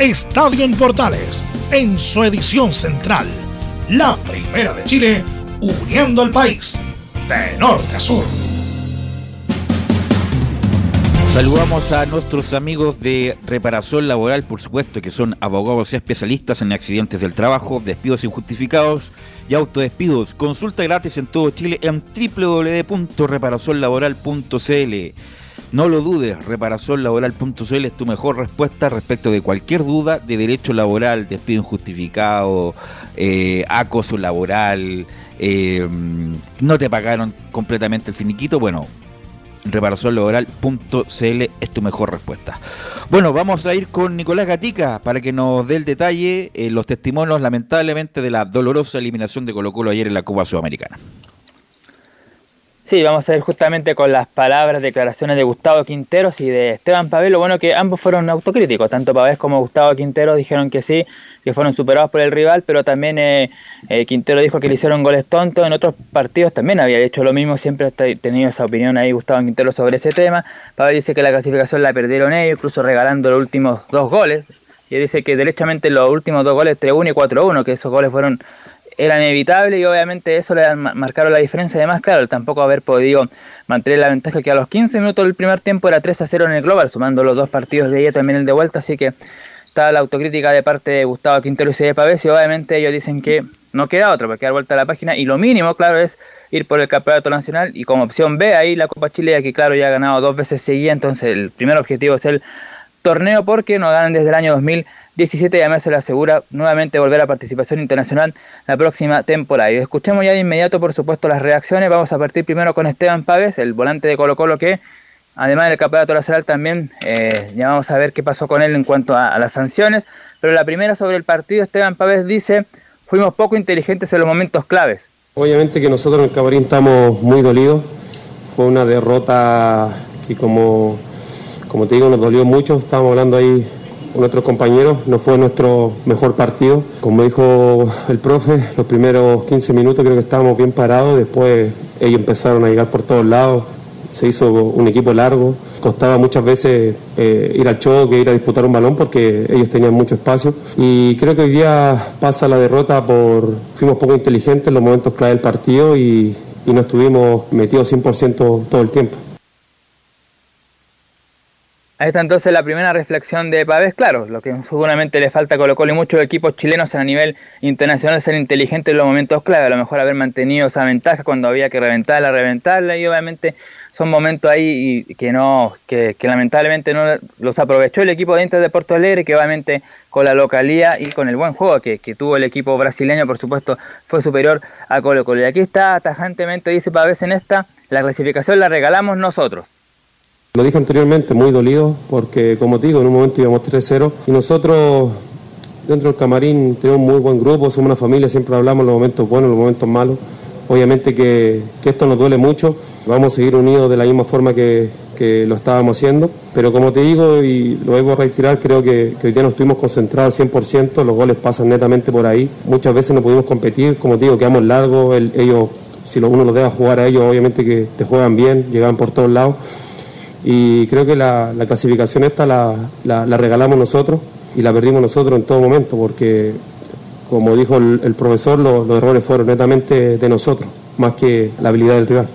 Estadio en Portales en su edición central. La primera de Chile, uniendo al país de norte a sur. Saludamos a nuestros amigos de reparación laboral, por supuesto, que son abogados especialistas en accidentes del trabajo, despidos injustificados y autodespidos. Consulta gratis en todo Chile en www.reparacionlaboral.cl. No lo dudes, reparacionlaboral.cl es tu mejor respuesta respecto de cualquier duda de derecho laboral, despido injustificado, eh, acoso laboral, eh, no te pagaron completamente el finiquito. Bueno, reparacionlaboral.cl es tu mejor respuesta. Bueno, vamos a ir con Nicolás Gatica para que nos dé el detalle, eh, los testimonios lamentablemente de la dolorosa eliminación de Colo Colo ayer en la Copa Sudamericana. Sí, vamos a ir justamente con las palabras, declaraciones de Gustavo Quinteros y de Esteban Pavel. Lo bueno que ambos fueron autocríticos, tanto Pavés como Gustavo Quintero dijeron que sí, que fueron superados por el rival, pero también eh, eh, Quintero dijo que le hicieron goles tontos. En otros partidos también había hecho lo mismo, siempre ha tenido esa opinión ahí Gustavo Quintero sobre ese tema. Pavel dice que la clasificación la perdieron ellos, incluso regalando los últimos dos goles. Y dice que derechamente los últimos dos goles 3-1 y 4-1, que esos goles fueron eran inevitables y obviamente eso le marcaron la diferencia. Además, claro, tampoco haber podido mantener la ventaja que a los 15 minutos del primer tiempo era 3 a 0 en el global, sumando los dos partidos de ella también el de vuelta. Así que está la autocrítica de parte de Gustavo Quintero y Cede Pavés y obviamente ellos dicen que no queda otro porque dar vuelta a la página y lo mínimo, claro, es ir por el campeonato nacional y como opción B ahí la Copa Chile, que claro ya ha ganado dos veces seguidas, entonces el primer objetivo es el torneo porque no ganan desde el año 2000 17 y además se le asegura nuevamente volver a participación internacional la próxima temporada. Y escuchemos ya de inmediato, por supuesto, las reacciones. Vamos a partir primero con Esteban Paves, el volante de Colo Colo que, además del campeonato nacional, también eh, ya vamos a ver qué pasó con él en cuanto a, las sanciones. Pero la primera sobre el partido, Esteban Paves dice, fuimos poco inteligentes en los momentos claves. Obviamente que nosotros en el camarín estamos muy dolidos. Fue una derrota que como, como te digo nos dolió mucho. Estábamos hablando ahí nuestros compañeros, no fue nuestro mejor partido. Como dijo el profe, los primeros 15 minutos creo que estábamos bien parados, después ellos empezaron a llegar por todos lados, se hizo un equipo largo, costaba muchas veces eh, ir al choque, ir a disputar un balón porque ellos tenían mucho espacio y creo que hoy día pasa la derrota por, fuimos poco inteligentes en los momentos clave del partido y, y no estuvimos metidos 100% todo el tiempo. Ahí está entonces la primera reflexión de Pavés. Claro, lo que seguramente le falta a Colo Colo y muchos equipos chilenos a nivel internacional ser inteligentes en los momentos clave. A lo mejor haber mantenido esa ventaja cuando había que reventarla, reventarla. Y obviamente son momentos ahí que no, que, lamentablemente no los aprovechó el equipo de Inter de Porto Alegre, que obviamente con la localía y con el buen juego que, que tuvo el equipo brasileño, por supuesto, fue superior a Colo Colo. Y aquí está tajantemente, dice Pavés en esta, la clasificación la regalamos nosotros. Lo dije anteriormente, muy dolido, porque como te digo, en un momento íbamos 3-0 y nosotros dentro del camarín tenemos un muy buen grupo, somos una familia, siempre hablamos los momentos buenos, los momentos malos. Obviamente que, esto nos duele mucho, vamos a seguir unidos de la misma forma que, lo estábamos haciendo, pero como te digo y lo debo reiterar, creo que, hoy día no estuvimos concentrados al 100%, los goles pasan netamente por ahí, muchas veces no pudimos competir, como te digo, quedamos largos, ellos, si uno los deja jugar a ellos, obviamente que te juegan bien, llegan por todos lados y creo que la, clasificación esta la, la, regalamos nosotros y la perdimos nosotros en todo momento porque, como dijo el, profesor, los, errores fueron netamente de nosotros, más que la habilidad del rival.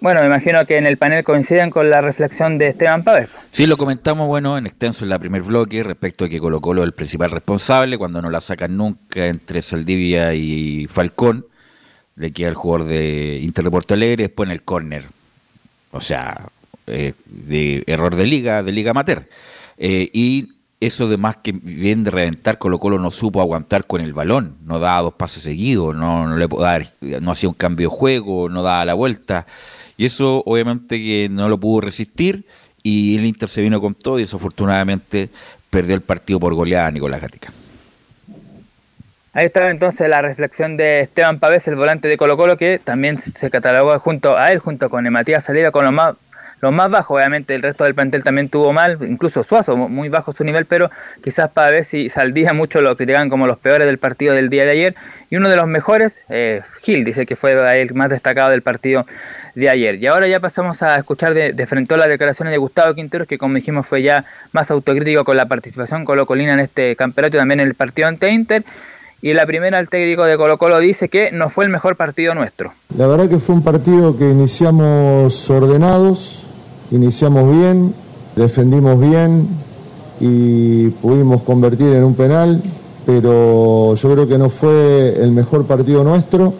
Bueno, me imagino que en el panel coinciden con la reflexión de Esteban Pávez. Sí, lo comentamos, bueno, en extenso en la primer bloque respecto a que Colo Colo es el principal responsable cuando no la sacan nunca entre Saldivia y Falcón. Le queda el jugador de Inter de Porto Alegre, después en el córner. O sea, eh, de error de liga, de liga amateur. Eh, y eso de más que bien de reventar, Colo Colo no supo aguantar con el balón, no daba dos pases seguidos, no, no le dar, no hacía un cambio de juego, no daba la vuelta. Y eso obviamente que no lo pudo resistir y el Inter se vino con todo y desafortunadamente perdió el partido por goleada a Nicolás Gatica. Ahí está entonces la reflexión de Esteban Pavés, el volante de Colo Colo, que también se catalogó junto a él, junto con Matías Saliva, con los más los más bajos, obviamente el resto del plantel también tuvo mal, incluso Suazo, muy bajo su nivel, pero quizás ver si Saldía mucho lo critican como los peores del partido del día de ayer. Y uno de los mejores, eh, Gil, dice que fue el más destacado del partido de ayer. Y ahora ya pasamos a escuchar de, frente a las declaraciones de Gustavo Quinteros, que como dijimos fue ya más autocrítico con la participación Colo Colina en este campeonato y también en el partido ante Inter. Y la primera, el técnico de Colo Colo dice que no fue el mejor partido nuestro. La verdad que fue un partido que iniciamos ordenados, iniciamos bien, defendimos bien y pudimos convertir en un penal, pero yo creo que no fue el mejor partido nuestro,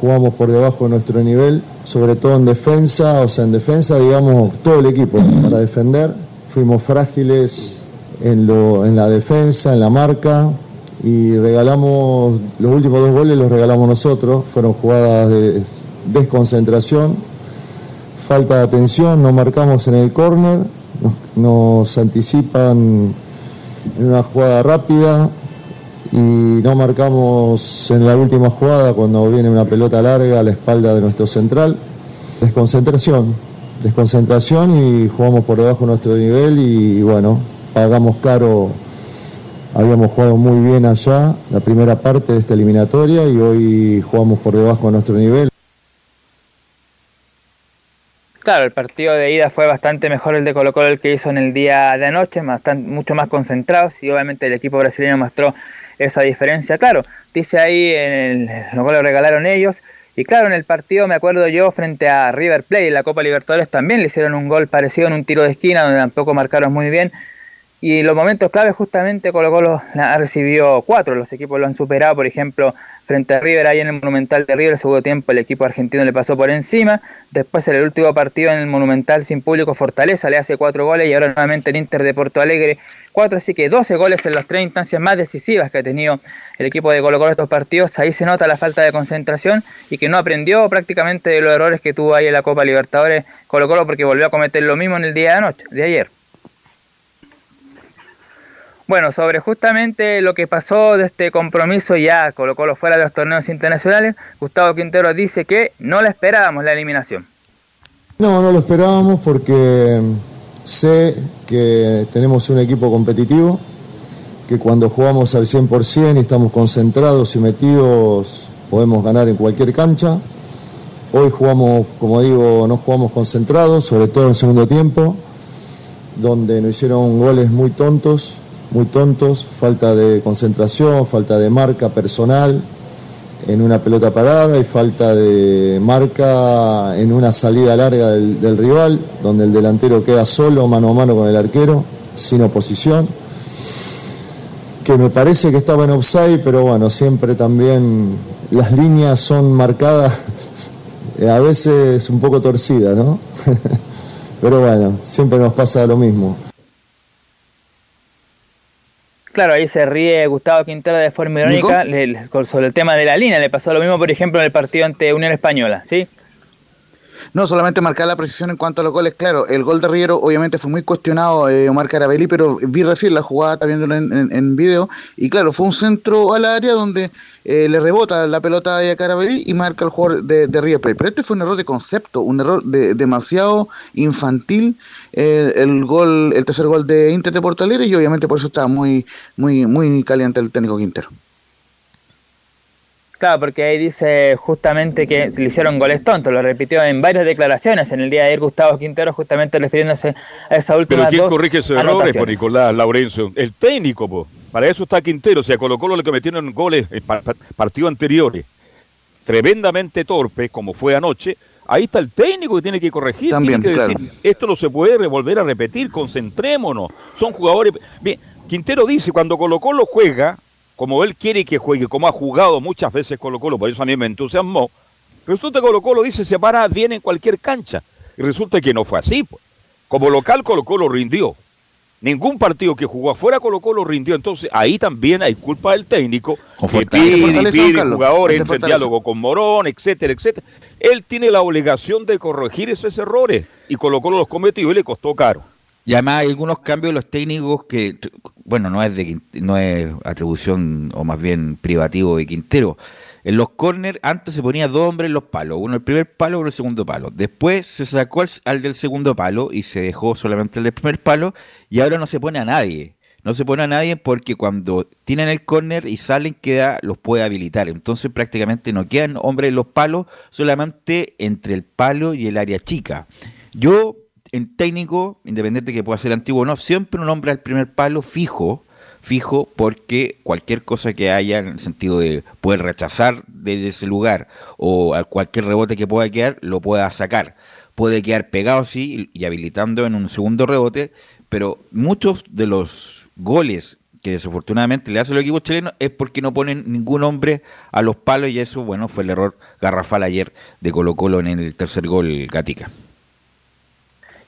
jugamos por debajo de nuestro nivel, sobre todo en defensa, o sea, en defensa, digamos, todo el equipo para defender, fuimos frágiles en, lo, en la defensa, en la marca, y regalamos, los últimos dos goles los regalamos nosotros, fueron jugadas de desconcentración falta de atención, no marcamos en el córner, nos, anticipan en una jugada rápida y no marcamos en la última jugada cuando viene una pelota larga a la espalda de nuestro central. Desconcentración, desconcentración y jugamos por debajo de nuestro nivel y bueno, pagamos caro. Habíamos jugado muy bien allá la primera parte de esta eliminatoria y hoy jugamos por debajo de nuestro nivel. Claro, el partido de ida fue bastante mejor el de Colo Colo el que hizo en el día de anoche, bastante, mucho más concentrado, y obviamente el equipo brasileño mostró esa diferencia. Claro, dice ahí, en el, lo lo regalaron ellos, y claro, en el partido me acuerdo yo frente a River Plate, en la Copa Libertadores también le hicieron un gol parecido en un tiro de esquina, donde tampoco marcaron muy bien, y los momentos claves justamente Colo Colo ha recibido cuatro, los equipos lo han superado, por ejemplo, frente a River, ahí en el Monumental de River, el segundo tiempo el equipo argentino le pasó por encima, después en el último partido en el Monumental sin público Fortaleza le hace cuatro goles y ahora nuevamente el Inter de Porto Alegre cuatro, así que 12 goles en las tres instancias más decisivas que ha tenido el equipo de Colo Colo estos partidos, ahí se nota la falta de concentración y que no aprendió prácticamente de los errores que tuvo ahí en la Copa Libertadores Colo Colo porque volvió a cometer lo mismo en el día de anoche, de ayer. Bueno, sobre justamente lo que pasó de este compromiso ya colocó lo fuera de los torneos internacionales, Gustavo Quintero dice que no le esperábamos la eliminación. No, no lo esperábamos porque sé que tenemos un equipo competitivo, que cuando jugamos al 100% y estamos concentrados y metidos podemos ganar en cualquier cancha. Hoy jugamos, como digo, no jugamos concentrados, sobre todo en el segundo tiempo, donde nos hicieron goles muy tontos muy tontos, falta de concentración, falta de marca personal en una pelota parada y falta de marca en una salida larga del, rival, donde el delantero queda solo, mano a mano con el arquero, sin oposición. Que me parece que estaba en offside, pero bueno, siempre también las líneas son marcadas a veces un poco torcidas, ¿no? pero bueno, siempre nos pasa lo mismo. Claro, ahí se ríe Gustavo Quintero de forma irónica sobre el tema de la línea. Le pasó lo mismo, por ejemplo, en el partido ante Unión Española, ¿sí? No, solamente marcar la precisión en cuanto a los goles, claro, el gol de Riero obviamente fue muy cuestionado eh, Omar Carabelli, pero vi recién la jugada, está viéndolo en, en, video, y claro, fue un centro al área donde eh, le rebota la pelota a Carabelli y marca el jugador de, de. Pero este fue un error de concepto, un error de, demasiado infantil, eh, el gol, el tercer gol de Inter de Porto Alegre, y obviamente por eso estaba muy, muy, muy caliente el técnico Quintero. Claro, porque ahí dice justamente que se le hicieron goles tontos, lo repitió en varias declaraciones en el día de ayer Gustavo Quintero, justamente refiriéndose a esa última Pero ¿quién corrige esos errores, por Nicolás Laurencio? El técnico, po. para eso está Quintero, o sea, Colo Colo le cometieron goles en partidos anteriores, tremendamente torpes, como fue anoche, Ahí está el técnico que tiene que corregir, También, tiene que claro. decir, esto no se puede volver a repetir, concentrémonos. Son jugadores. Bien, Quintero dice, cuando Colo Colo juega, como él quiere que juegue, como ha jugado muchas veces Colo Colo, por eso a mí me entusiasmó, resulta que Colo Colo dice, se para bien en cualquier cancha. Y resulta que no fue así. Pues. Como local Colo Colo rindió. Ningún partido que jugó afuera Colo Colo rindió. Entonces ahí también hay culpa del técnico Con que pide pide jugadores, entra en diálogo con Morón, etcétera, etcétera. Él tiene la obligación de corregir esos errores y Colo Colo los cometió y le costó caro. Y además hay algunos cambios de los técnicos que, bueno, no es de no es atribución o más bien privativo de Quintero. En los corners antes se ponía dos hombres en los palos, uno el primer palo, uno el segundo palo. Después se sacó al, del segundo palo y se dejó solamente el del primer palo y ahora no se pone a nadie. No se pone a nadie porque cuando tienen el córner y salen queda los puede habilitar. Entonces prácticamente no quedan hombres en los palos, solamente entre el palo y el área chica. Yo en técnico, independiente que pueda ser antiguo o no, siempre un hombre al primer palo fijo, fijo porque cualquier cosa que haya en el sentido de poder rechazar desde ese lugar o a cualquier rebote que pueda quedar, lo pueda sacar. Puede quedar pegado, sí, y habilitando en un segundo rebote, pero muchos de los goles que desafortunadamente le hace el equipo chileno es porque no ponen ningún hombre a los palos y eso, bueno, fue el error garrafal ayer de Colo Colo en el tercer gol Gatica.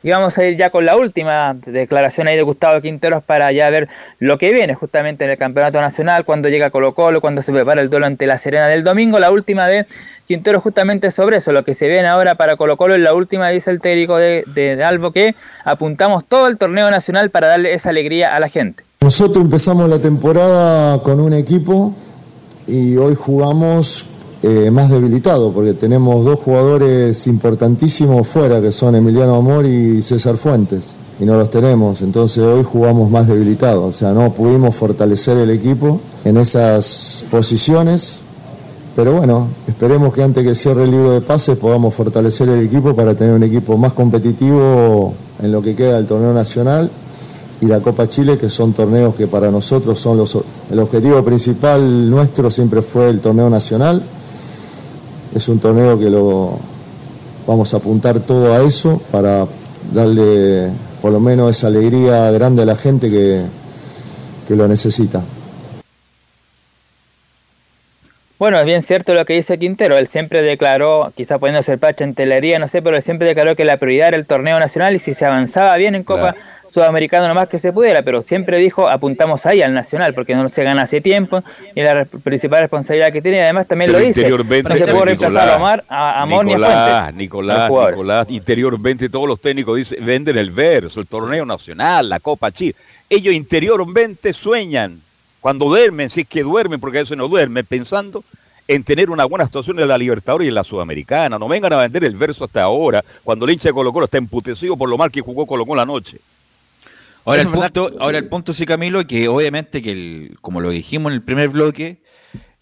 Y vamos a ir ya con la última declaración ahí de Gustavo Quinteros para ya ver lo que viene justamente en el Campeonato Nacional, cuando llega Colo Colo, cuando se prepara el duelo ante la Serena del domingo. La última de Quinteros justamente sobre eso, lo que se viene ahora para Colo Colo es la última, dice el técnico de, de Albo, que apuntamos todo el torneo nacional para darle esa alegría a la gente. Nosotros empezamos la temporada con un equipo y hoy jugamos eh, más debilitado porque tenemos dos jugadores importantísimos fuera que son Emiliano Amor y César Fuentes y no los tenemos, entonces hoy jugamos más debilitados, o sea, no pudimos fortalecer el equipo en esas posiciones, pero bueno, esperemos que antes que cierre el libro de pases podamos fortalecer el equipo para tener un equipo más competitivo en lo que queda del torneo nacional y la Copa Chile, que son torneos que para nosotros son los... El objetivo principal nuestro siempre fue el torneo nacional. Es un torneo que lo vamos a apuntar todo a eso para darle por lo menos esa alegría grande a la gente que, que lo necesita. Bueno, es bien cierto lo que dice Quintero. Él siempre declaró, quizá poniéndose el pacho en telería, no sé, pero él siempre declaró que la prioridad era el torneo nacional y si se avanzaba bien en Copa Claro. Sudamericana nomás que se pudiera, pero siempre dijo apuntamos ahí al nacional porque no se gana hace tiempo y es la re- principal responsabilidad que tiene además también Pero lo dice. interiormente, No se puede reemplazar a Omar, a Amor ni a Nicolás, Fuentes. Nicolás. Nicolás, interiormente todos los técnicos dicen, venden el verso, el torneo nacional, la Copa Chile. Ellos interiormente sueñan, cuando duermen, si es que duermen, porque a veces no duermen, pensando en tener una buena situación en la Libertadores y en la Sudamericana. No vengan a vender el verso hasta ahora, cuando el hincha de Colo Colo está emputecido por lo mal que jugó Colo Colo anoche. Ahora el, punto, ahora el punto, sí, Camilo, que obviamente que, el, como lo dijimos en el primer bloque,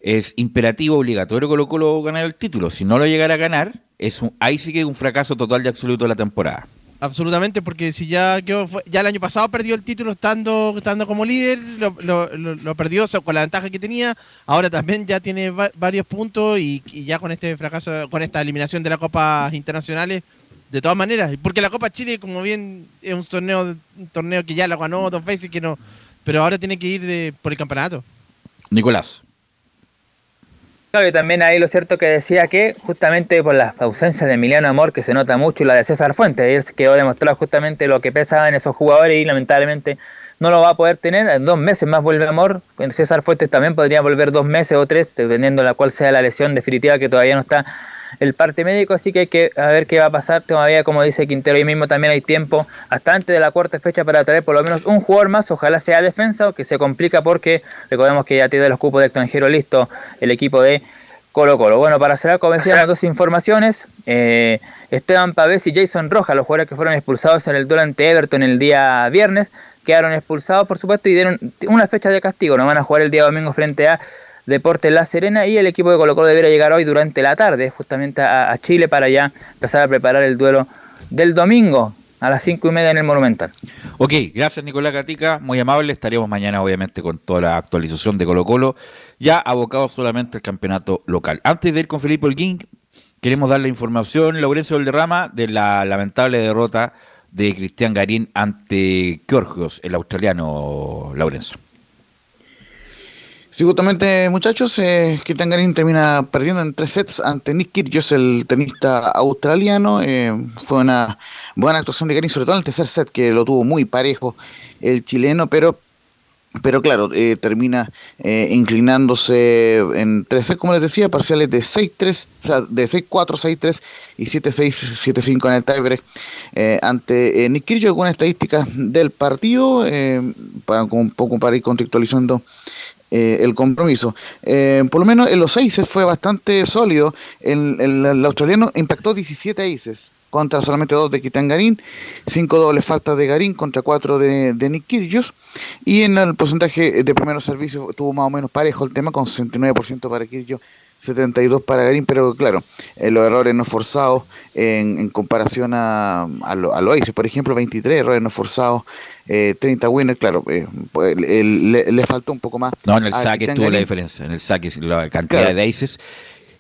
es imperativo, obligatorio Colo Colo ganar el título. Si no lo llegara a ganar, es un, ahí sí que es un fracaso total y absoluto de la temporada. Absolutamente, porque si ya ya el año pasado perdió el título estando, estando como líder, lo, lo- lo- lo perdió o sea, con la ventaja que tenía, ahora también ya tiene va- varios puntos y, y ya con este fracaso, con esta eliminación de las copas internacionales, de todas maneras, porque la Copa Chile, como bien es un torneo, un torneo que ya lo ganó dos veces, que no, pero ahora tiene que ir de, por el campeonato. Nicolás. Claro, y también ahí lo cierto que decía que justamente por la ausencia de Emiliano Amor, que se nota mucho, y la de César Fuentes, él quedó demostrado justamente lo que pesaba en esos jugadores y lamentablemente no lo va a poder tener. En dos meses más vuelve Amor. Con César Fuentes también podría volver dos meses o tres, dependiendo de la cual sea la lesión definitiva que todavía no está el parte médico, así que hay que a ver qué va a pasar. Todavía, como dice Quintero, ahí mismo también hay tiempo hasta antes de la cuarta fecha para traer por lo menos un jugador más, ojalá sea defensa, que se complica porque recordemos que ya tiene los cupos de extranjero listo el equipo de Colo Colo. Bueno, para cerrar, como decía, las dos informaciones, eh, Esteban Pavés y Jason Rojas, los jugadores que fueron expulsados en el duelo ante Everton el día viernes, quedaron expulsados, por supuesto, y dieron una fecha de castigo. No van a jugar el día domingo frente a Deportes La Serena y el equipo de Colo Colo deberá llegar hoy durante la tarde, justamente a, Chile, para ya empezar a preparar el duelo del domingo a las cinco y media en el Monumental. Ok, gracias Nicolás Gatica, muy amable. Estaríamos mañana obviamente con toda la actualización de Colo Colo, ya abocado solamente al campeonato local. Antes de ir con Felipe Holguín, queremos dar la información, Laurencio Valderrama, de la lamentable derrota de Cristian Garín ante Georgios, el australiano Laurencio. Sí, justamente, muchachos, eh, Cristian Garín termina perdiendo en tres sets ante Nick Kyrgios, el tenista australiano. Eh, fue una buena actuación de Garín, sobre todo en el tercer set, que lo tuvo muy parejo el chileno, pero pero claro, eh, termina eh, inclinándose en tres sets, como les decía, parciales de 6-3, o sea, de 6-4, 6-3 y 7-6, 7-5 en el tiebreak eh, ante Nick Kyrgios con estadísticas del partido, para un poco para ir contextualizando el compromiso. por lo menos en los 6 fue bastante sólido. El, el, australiano impactó 17 aces contra solamente dos de Kitan Garín, cinco dobles faltas de Garín contra cuatro de, de Nick Kyrgios, y en el porcentaje de primeros servicios tuvo más o menos parejo el tema, con 69% para Kyrgios, 72 para Garín, pero claro, eh, los errores no forzados en, comparación a, a, lo, a por ejemplo, 23 errores no forzados, eh, 30 winners, claro, eh, pues, le, faltó un poco más. No, en el saque tuvo la diferencia, en el saque, la cantidad de aces,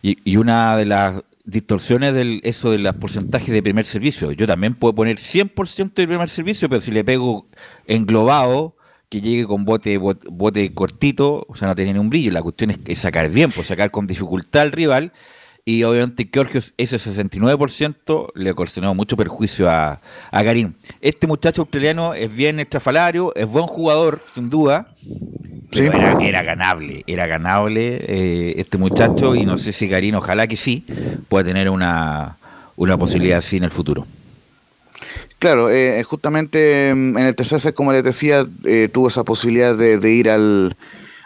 y, y una de las distorsiones del eso de los porcentajes de primer servicio. Yo también puedo poner 100% de primer servicio, pero si le pego englobado, que llegue con bote, bote, cortito, o sea, no tiene ni un brillo. La cuestión es, que sacar bien, pues sacar con dificultad al rival. Y obviamente Georgios, ese 69% le ocasionó mucho perjuicio a, a Garín. Este muchacho australiano es bien estrafalario, es buen jugador, sin duda, era, ganable, era ganable eh, este muchacho y no sé si Garín, ojalá que sí, pueda tener una, una posibilidad así en el futuro. Claro, eh, justamente mm, en el tercer set, como les decía, eh, tuvo esa posibilidad de ir al,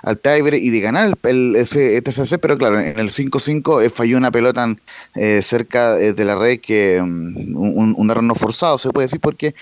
al y de ganar el, ese TCC, pero claro, en el 5-5 eh, falló una pelota eh, cerca eh, de la red que mm, un, error no forzado, se puede decir, porque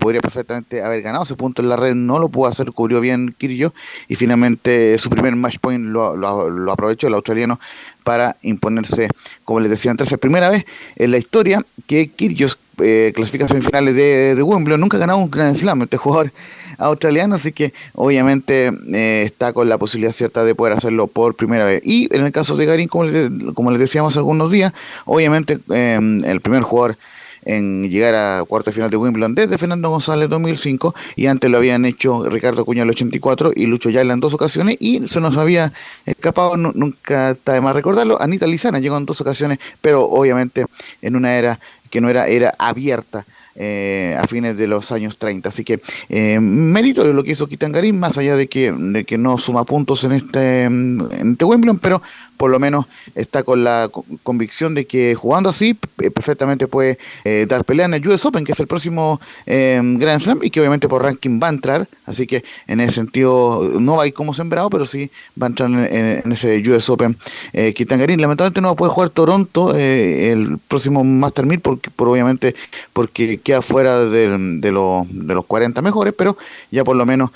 podría perfectamente haber ganado ese punto en la red, no lo pudo hacer, cubrió bien Kirillo y finalmente su primer match point lo, lo, aprovechó el australiano para imponerse, como les decía antes, es primera vez en la historia que Kyrgios eh, clasifica semifinales de, de Wimbledon, nunca ha ganado un Grand Slam este jugador australiano, así que obviamente eh, está con la posibilidad cierta de poder hacerlo por primera vez. Y en el caso de Garín, como, como les decíamos algunos días, obviamente eh, el primer jugador en llegar a cuarto final de Wimbledon desde Fernando González 2005 y antes lo habían hecho Ricardo Cuña el 84 y Lucho Yala en dos ocasiones y se nos había escapado, nunca está de más recordarlo, Anita Lizana llegó en dos ocasiones, pero obviamente en una era que no era era abierta eh, a fines de los años 30. Así que eh, mérito de lo que hizo Kitangarín, más allá de que, de que no suma puntos en este, en este Wimbledon, pero por lo menos está con la convicción de que jugando así eh, perfectamente puede eh, dar pelea en el US Open, que es el próximo eh, Grand Slam y que obviamente por ranking va a entrar, así que en ese sentido no va a ir como sembrado, pero sí va a entrar en, ese US Open. Eh, Kitangarín lamentablemente no puede jugar Toronto el próximo Master 1000 porque, por obviamente porque queda fuera de, los, de los 40 mejores, pero ya por lo menos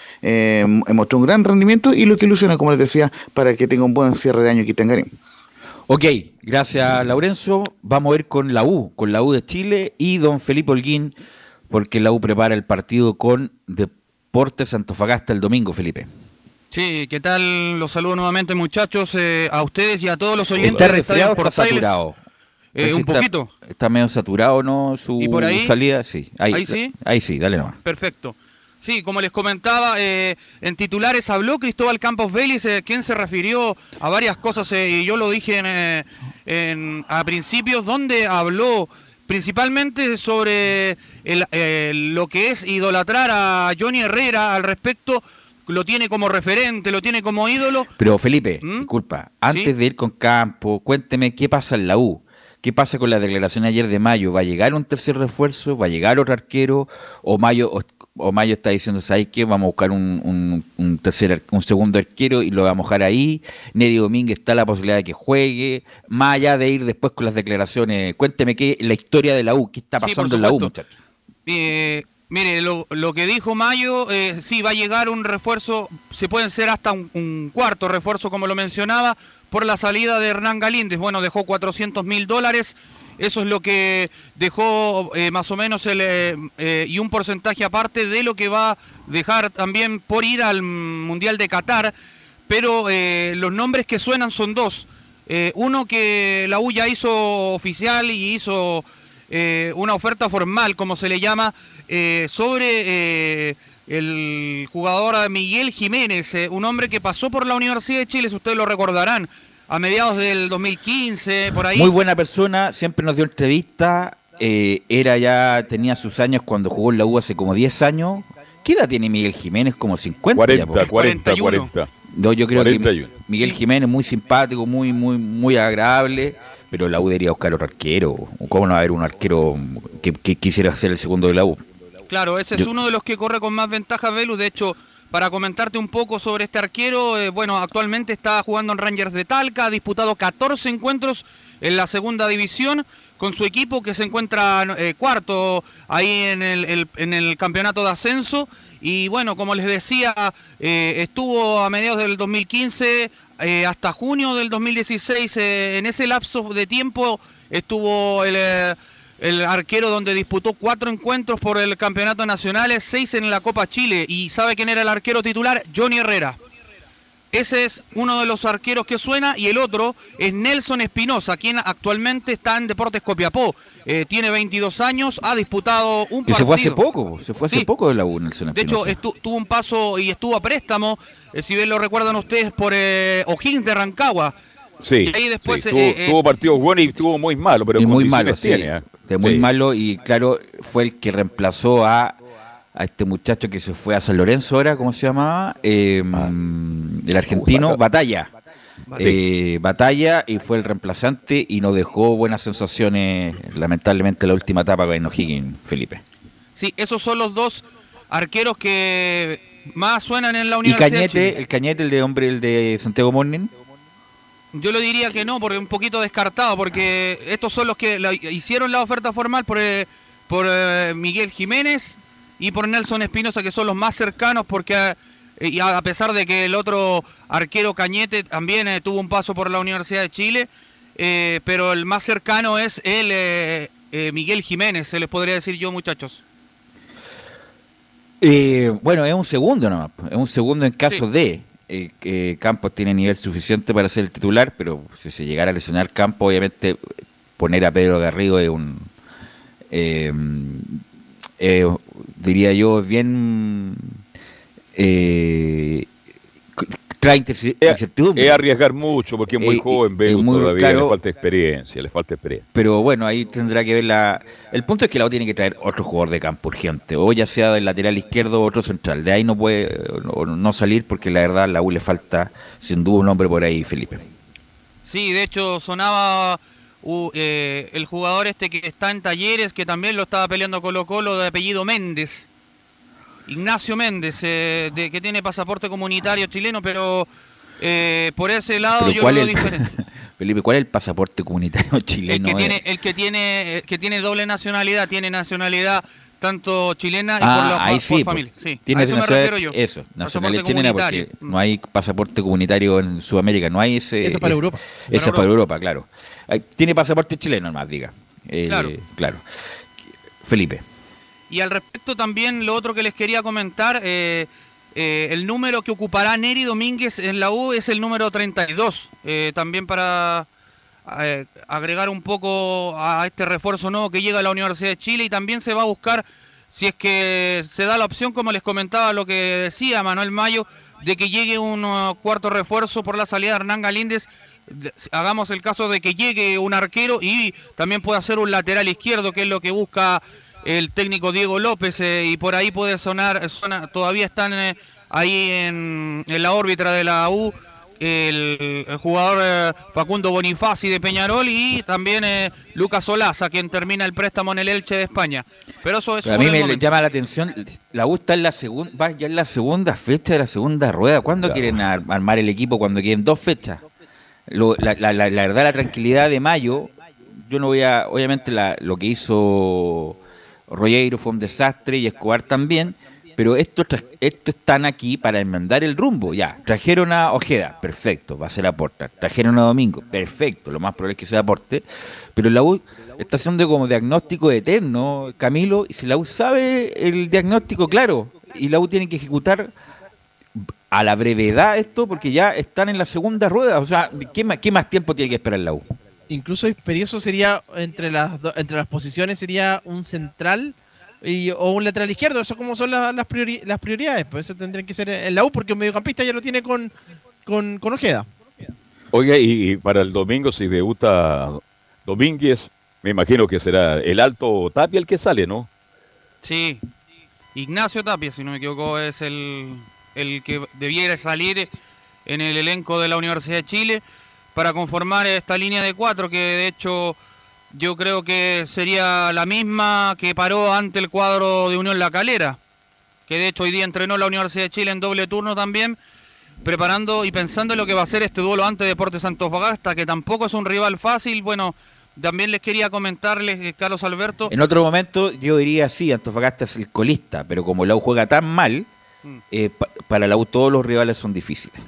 mostró un gran rendimiento y lo que ilusiona, como les decía, para que tenga un buen cierre de año Kitangarín. Ok, gracias Laurencio. Vamos a ir con la U, con la U de Chile y don Felipe Holguín, porque la U prepara el partido con Deportes Antofagasta el domingo, Felipe. Sí, ¿qué tal? Los saludo nuevamente, muchachos, eh, a ustedes y a todos los oyentes. ¿Está resfriado o está saturado? Eh, un poquito. Está medio saturado, ¿no? Su ¿Y por ahí? salida, sí. Ahí, ¿Ahí sí. Ahí sí, dale nomás. Perfecto. Sí, como les comentaba, eh, en titulares habló Cristóbal Campos Vélez, eh, quien se refirió a varias cosas, eh, y yo lo dije en, a principios, donde habló principalmente sobre lo que es idolatrar a Johnny Herrera al respecto, lo tiene como referente, lo tiene como ídolo. Pero Felipe, ¿Mm? disculpa, antes de ir con Campos, cuénteme qué pasa en la U. ¿Qué pasa con la declaración ayer de Mayo? ¿Va a llegar un tercer refuerzo? ¿Va a llegar otro arquero? ¿O Mayo, o, Mayo está diciendo, ¿sabes qué? Vamos a buscar un, un, tercer, un segundo arquero y lo vamos a mojar ahí. Neri Domínguez está la posibilidad de que juegue. Más allá de ir después con las declaraciones, cuénteme qué la historia de la U, qué está pasando en la U, muchachos. Eh, mire, lo, que dijo Mayo, eh, sí, va a llegar un refuerzo, se pueden ser hasta un cuarto refuerzo, como lo mencionaba por la salida de Hernán Galíndez. Bueno, dejó 400 mil dólares. Eso es lo que dejó eh, más o menos el, eh, eh, y un porcentaje aparte de lo que va a dejar también por ir al Mundial de Qatar. Pero los nombres que suenan son dos. Uno que la U ya hizo oficial y hizo una oferta formal, como se le llama, sobre el jugador Miguel Jiménez, un hombre que pasó por la Universidad de Chile, si ustedes lo recordarán, a mediados del 2015, por ahí. Muy buena persona, siempre nos dio entrevista. eh, era ya, tenía sus años cuando jugó en la U hace como 10 años. ¿Qué edad tiene Miguel Jiménez? Como 50 ya, 40, po. 40, 40. No, yo creo 41. que Miguel Jiménez muy simpático, muy, muy, muy agradable, pero la U debería buscar otro arquero. ¿Cómo no va a haber un arquero que, que quisiera ser el segundo de la U? Claro, ese es Yo- uno de los que corre con más ventajas, Velus. De hecho, para comentarte un poco sobre este arquero, eh, bueno, actualmente está jugando en Rangers de Talca, ha disputado 14 encuentros en la segunda división con su equipo que se encuentra eh, cuarto ahí en el, en el campeonato de ascenso. Y bueno, como les decía, eh, estuvo a mediados del 2015 eh, hasta junio del 2016. eh, en ese lapso de tiempo estuvo el, el arquero donde disputó cuatro encuentros por el campeonato nacional, seis en la Copa Chile. ¿Y sabe quién era el arquero titular? Johnny Herrera. Ese es uno de los arqueros que suena y el otro es Nelson Espinosa, quien actualmente está en Deportes Copiapó. Eh, tiene 22 años, ha disputado un Que se partido. fue hace poco, se fue hace Sí. poco de la U, Nelson De hecho, Espinosa. tuvo un paso y estuvo a préstamo, eh, si bien lo recuerdan ustedes, por eh, O'Higgins de Rancagua. Sí, Y ahí después, sí, eh, tuvo, eh, tuvo partidos buenos y tuvo muy malo, pero y muy malo, sí, tiene, ¿eh? de muy Sí. malo y claro, fue el que reemplazó a, a este muchacho que se fue a San Lorenzo ahora, ¿cómo se llamaba? Eh, mm, el argentino, Batalla. Eh, Batalla y fue el reemplazante y nos dejó buenas sensaciones, lamentablemente, la última etapa con O'Higgins, Felipe. Sí, esos son los dos arqueros que más suenan en la Y Universidad de Cañete, Chile. el Cañete, el de hombre, el de Santiago Morning. Yo lo diría que no, porque un poquito descartado, porque estos son los que la- hicieron la oferta formal por, eh, por eh, Miguel Jiménez y por Nelson Espinosa, que son los más cercanos, porque eh, y a pesar de que el otro arquero Cañete también eh, tuvo un paso por la Universidad de Chile, pero el más cercano es el Miguel Jiménez, se les podría decir yo, muchachos. Eh, bueno, es un segundo nomás, es un segundo en caso de eh, Campos tiene nivel suficiente para ser el titular, pero si se llegara a lesionar Campos, obviamente poner a Pedro Garrido es un, eh, eh, diría yo, bien, eh, trae incerti- incertidumbre. Es arriesgar mucho porque es muy Eh, joven, eh, muy- todavía claro. le falta experiencia, le falta experiencia. Pero bueno, ahí tendrá que ver la... El punto es que la U tiene que traer otro jugador de campo urgente, o ya sea del lateral izquierdo o otro central. De ahí no puede no, no salir porque la verdad a la U le falta sin duda un hombre por ahí, Felipe. Sí, de hecho sonaba uh, eh, el jugador este que está en Talleres, que también lo estaba peleando Colo Colo, de apellido Méndez. Ignacio Méndez, eh, de, que tiene pasaporte comunitario chileno, pero eh, por ese lado yo ¿cuál lo veo es diferente. Felipe, ¿cuál es el pasaporte comunitario El chileno? que eh? tiene, el que tiene, el que tiene doble nacionalidad, tiene nacionalidad tanto chilena y por, Ah, la, ahí por sí, familia. Sí, tiene a eso me refiero yo. Eso, nacionalidad chilena porque no hay pasaporte comunitario en Sudamérica, no hay ese... Eso para ese- Europa. Eso Para para Europa, claro. Tiene pasaporte chileno más, diga. Eh, Claro. claro. Felipe. Y al respecto también lo otro que les quería comentar, eh, eh, el número que ocupará Neri Domínguez en la U es el número 32, eh, también para agregar un poco a este refuerzo nuevo que llega a la Universidad de Chile y también se va a buscar, si es que se da la opción, como les comentaba lo que decía Manuel Mayo, de que llegue un uh, cuarto refuerzo por la salida de Hernán Galíndez, de- hagamos el caso de que llegue un arquero y también pueda ser un lateral izquierdo, que es lo que busca el técnico Diego López, eh, y por ahí puede sonar, suena- todavía están eh, ahí en, en la órbita de la U el, el jugador eh, Facundo Bonifaci de Peñarol y también Lucas Olaza, quien termina el préstamo en el Elche de España. Pero eso es Pero a mí me momento. llama la atención, la U está en la segunda, va ya en la segunda fecha de la segunda rueda. ¿Cuándo Claro. quieren ar- armar el equipo? Cuando quieren dos fechas. Lo- la, la- la- la verdad, la tranquilidad de mayo, yo no voy a, obviamente la- lo que hizo Rollero fue un desastre y Escobar también, pero estos estos están aquí para enmendar el rumbo. Ya, trajeron a Ojeda, perfecto, va a ser aporta. Trajeron a Domingo, perfecto, lo más probable es que sea aporte. Pero la U está haciendo como diagnóstico eterno, Camilo, y si la U sabe el diagnóstico claro, y la U tiene que ejecutar a la brevedad esto porque ya están en la segunda rueda. O sea, ¿qué más, qué más tiempo tiene que esperar la U? Incluso eso sería, entre las, do- entre las posiciones, sería un central y, o un lateral izquierdo. Eso como son la- las, priori- las prioridades. Pues eso tendrían que ser en la U porque un mediocampista ya lo tiene con, con, con Ojeda. Oiga, y, y para el domingo, si debuta Domínguez, me imagino que será el alto Tapia el que sale, ¿no? Sí. Ignacio Tapia, si no me equivoco, es el, el que debiera salir en el elenco de la Universidad de Chile para conformar esta línea de cuatro, que de hecho yo creo que sería la misma que paró ante el cuadro de Unión La Calera, que de hecho hoy día entrenó la Universidad de Chile en doble turno también, preparando y pensando en lo que va a ser este duelo ante Deportes Antofagasta, que tampoco es un rival fácil. Bueno, también les quería comentarles, eh, Carlos Alberto, En otro momento yo diría sí, Antofagasta es el colista, pero como la U juega tan mal, Mm. eh, pa- para la U todos los rivales son difíciles.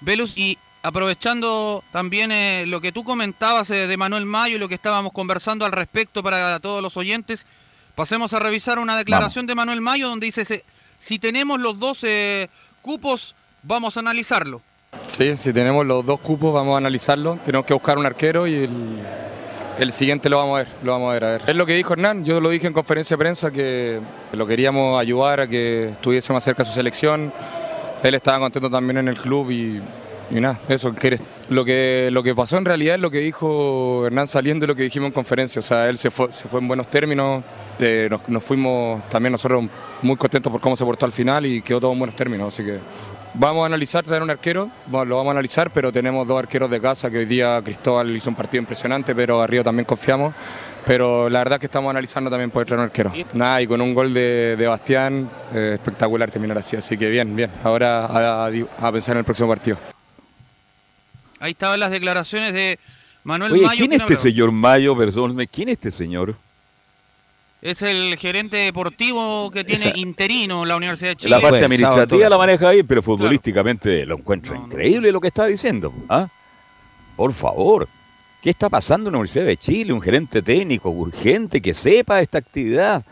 Velus, y aprovechando también eh, lo que tú comentabas eh, de Manuel Mayo y lo que estábamos conversando al respecto para todos los oyentes, pasemos a revisar una declaración de Manuel Mayo donde dice, si tenemos los dos eh, cupos, vamos a analizarlo. Sí, si tenemos los dos cupos vamos a analizarlo. Tenemos que buscar un arquero y el, el siguiente lo vamos a ver, lo vamos a ver, a ver. Es lo que dijo Hernán, yo lo dije en conferencia de prensa que lo queríamos ayudar a que estuviese más cerca de su selección. Él estaba contento también en el club y, y nada, eso. que eres- lo, que, lo que pasó en realidad es lo que dijo Hernán saliendo y lo que dijimos en conferencia. O sea, él se fue, se fue en buenos términos. eh, nos, nos fuimos también nosotros muy contentos por cómo se portó al final y quedó todo en buenos términos. Así que Vamos a analizar, traer un arquero, bueno, lo vamos a analizar, pero tenemos dos arqueros de casa, que hoy día Cristóbal hizo un partido impresionante, pero arriba también confiamos. Pero la verdad es que estamos analizando también poder traer un arquero. Nada, y con un gol de, de Bastián, eh, espectacular terminar así, así que bien, bien. Ahora a, a- a pensar en el próximo partido. Ahí estaban las declaraciones de Manuel Oye, Mayo. ¿quién es ¿quién este señor Mayo? Perdóneme, ¿quién es este señor? Es el gerente deportivo que tiene Esa- interino la Universidad de Chile. La parte administrativa la maneja ahí, pero futbolísticamente lo encuentro increíble lo que está diciendo. ¿ah? Por favor, ¿qué está pasando en la Universidad de Chile? Un gerente técnico urgente que sepa esta actividad.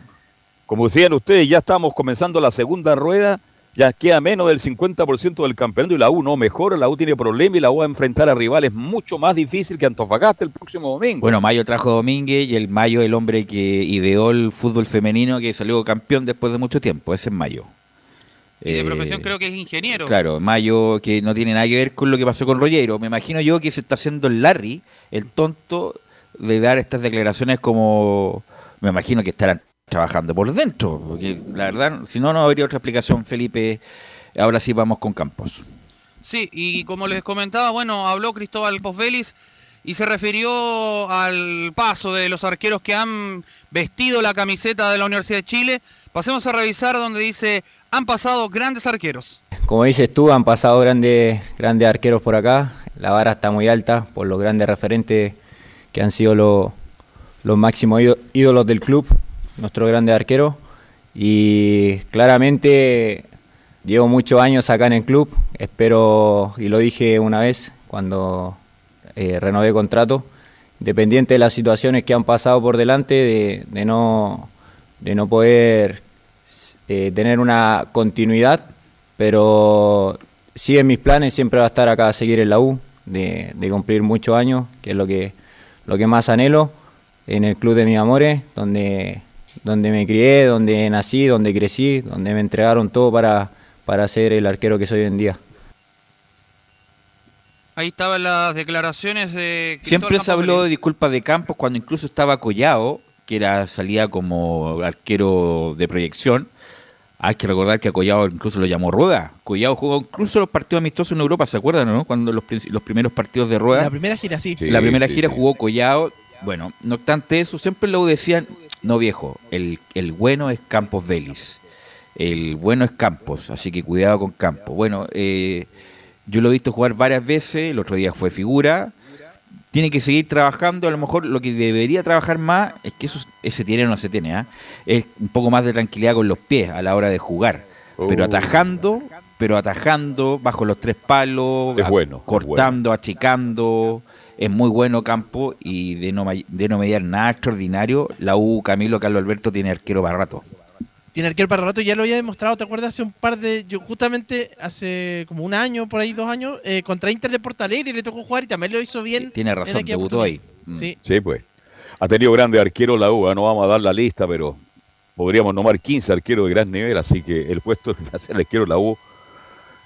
Como decían ustedes, ya estamos comenzando la segunda rueda, ya queda menos del 50% del campeonato y la U no mejora, la U tiene problemas y la U va a enfrentar a rivales mucho más difíciles que Antofagasta el próximo domingo. Bueno, Mayo trajo a Domínguez y el Mayo el hombre que ideó el fútbol femenino que salió campeón después de mucho tiempo. Ese es Mayo. Y de Eh, profesión creo que es ingeniero. Claro, Mayo que no tiene nada que ver con lo que pasó con Rollero. Me imagino yo que se está haciendo el Larry, el tonto, de dar estas declaraciones como... Me imagino que estarán trabajando por dentro. Porque la verdad, si no, no habría otra explicación, Felipe. Ahora sí vamos con Campos. Sí, y como les comentaba, bueno, habló Cristóbal Posbelis y se refirió al paso de los arqueros que han vestido la camiseta de la Universidad de Chile. Pasemos a revisar donde dice, han pasado grandes arqueros. Como dices tú, han pasado grandes, grandes arqueros por acá. La vara está muy alta por los grandes referentes que han sido los, los máximos ído- ídolos del club, nuestros grandes arqueros. Y claramente llevo muchos años acá en el club. Espero, y lo dije una vez cuando eh, renové contrato, independiente de las situaciones que han pasado por delante, de, de no, de no poder eh, tener una continuidad, pero sí en mis planes siempre va a estar acá a seguir en la U, de, de cumplir muchos años, que es lo que, lo que más anhelo, en el club de mis amores, donde, donde me crié, donde nací, donde crecí, donde me entregaron todo para, para ser el arquero que soy hoy en día. Ahí estaban las declaraciones de... Cristóbal Siempre se habló de disculpas de Campos cuando incluso estaba Collado, que era salía como arquero de proyección. Hay que recordar que a Collado incluso lo llamó Rueda. Collado jugó incluso los partidos amistosos en Europa, ¿se acuerdan, no? Cuando los, los primeros partidos de Rueda. La primera gira, sí. la primera gira jugó Collado. Bueno, no obstante eso, siempre lo decían, no viejo, el, el bueno es Campos Vélez. El bueno es Campos, así que cuidado con Campos. Bueno, eh, yo lo he visto jugar varias veces, el otro día fue figura. Tiene que seguir trabajando, a lo mejor lo que debería trabajar más es que eso ese tiene o no se tiene, ¿ah? es un poco más de tranquilidad con los pies a la hora de jugar. Pero Oh. atajando, pero atajando bajo los tres palos, Es bueno, es cortando, achicando, es muy bueno campo y de no, de no mediar nada extraordinario, la U Camilo Carlos Alberto tiene arquero para rato. tiene arquero para rato, ya lo había demostrado, ¿te acuerdas? Hace un par de, yo justamente hace como un año, por ahí dos años, eh, contra Inter de Porto Alegre le tocó jugar y también lo hizo bien. Tiene en razón, debutó ahí. Mm. Sí. Sí, pues. Ha tenido grandes arqueros la U, ¿eh? no vamos a dar la lista, pero podríamos nombrar 15 arqueros de gran nivel, así que el puesto de ser arquero de la U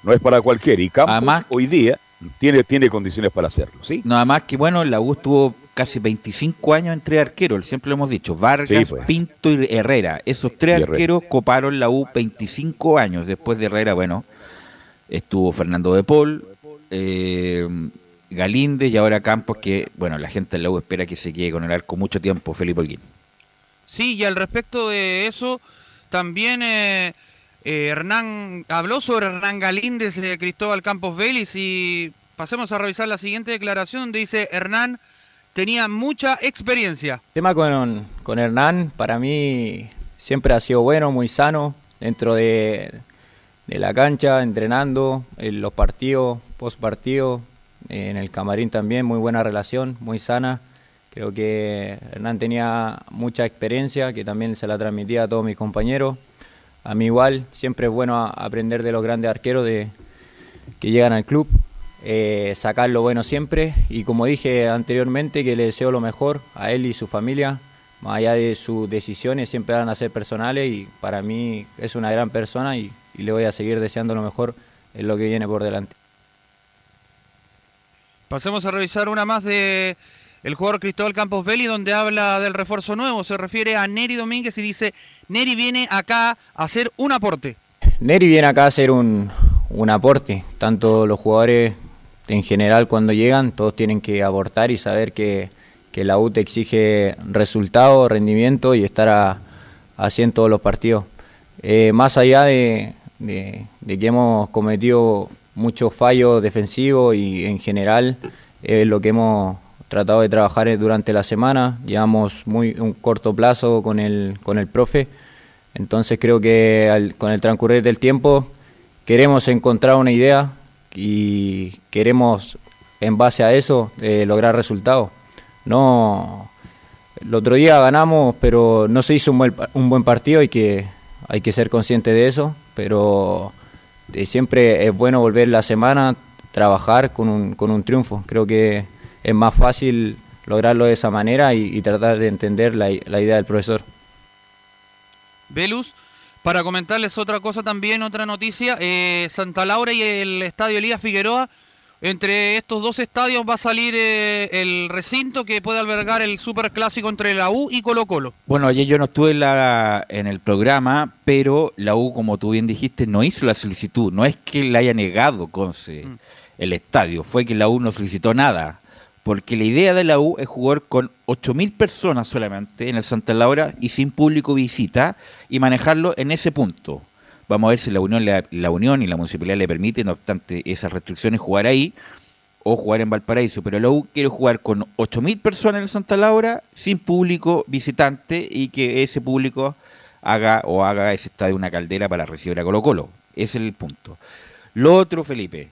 no es para cualquiera. Y Campos Además- hoy día tiene, tiene condiciones para hacerlo, ¿sí? Nada más que bueno, la U estuvo casi 25 años entre arqueros, siempre lo hemos dicho, Vargas, Sí, pues. Pinto y Herrera. Esos tres Herrera. arqueros coparon la U 25 años. Después de Herrera, bueno, estuvo Fernando de Paul, eh, Galíndez y ahora Campos, que bueno, la gente de la U espera que se quede con el arco mucho tiempo, Felipe Holguín. Sí, y al respecto de eso, también eh, Hernán habló sobre Hernán Galíndez, eh, Cristóbal Campos Vélez, y pasemos a revisar la siguiente declaración dice Hernán tenía mucha experiencia. El tema con, con Hernán, para mí siempre ha sido bueno, muy sano, dentro de, de la cancha, entrenando, en los partidos, post partido, en el camarín también, muy buena relación, muy sana. Creo que Hernán tenía mucha experiencia, que también se la transmitía a todos mis compañeros. A mí igual, siempre es bueno aprender de los grandes arqueros de, que llegan al club, eh, sacar lo bueno siempre y como dije anteriormente que le deseo lo mejor a él y su familia, más allá de sus decisiones siempre van a ser personales y para mí es una gran persona y, y le voy a seguir deseando lo mejor en lo que viene por delante. Pasemos a revisar una más de el jugador Cristóbal Campos Vélez donde habla del refuerzo nuevo, se refiere a Neri Domínguez y dice, Neri viene acá a hacer un aporte. Neri viene acá a hacer un, un aporte, tanto los jugadores en general cuando llegan, todos tienen que aportar y saber que, que la U te exige resultado, rendimiento y estar a- todos los partidos. Eh, más allá de, de- de que hemos cometido muchos fallos defensivos y en general es lo que hemos tratado de trabajar durante la semana, llevamos muy un corto plazo con el, con el profe. Entonces creo que al- con el transcurrir del tiempo queremos encontrar una idea y queremos en base a eso eh, lograr resultados. No, el otro día ganamos, pero no se hizo un buen, un buen partido, hay que, hay que ser consciente de eso, pero eh, siempre es bueno volver la semana, trabajar con un, con un triunfo. Creo que es más fácil lograrlo de esa manera y, y tratar de entender la, la idea del profesor. Velus, para comentarles otra cosa también, otra noticia, eh, Santa Laura y el Estadio Elías Figueroa, entre estos dos estadios va a salir eh, el recinto que puede albergar el superclásico entre la U y Colo Colo. Bueno, ayer yo no estuve en, la, en el programa, pero la U, como tú bien dijiste, no hizo la solicitud. No es que le haya negado Conce el estadio, fue que la U no solicitó nada. Porque la idea de la U es jugar con 8.000 personas solamente en el Santa Laura y sin público visita y manejarlo en ese punto. Vamos a ver si la Unión, y la Municipalidad le permiten, no obstante esas restricciones, jugar ahí o jugar en Valparaíso. Pero la U quiere jugar con 8.000 personas en el Santa Laura, sin público visitante y que ese público haga o haga ese estadio una caldera para recibir a Colo Colo. Ese es el punto. Lo otro, Felipe,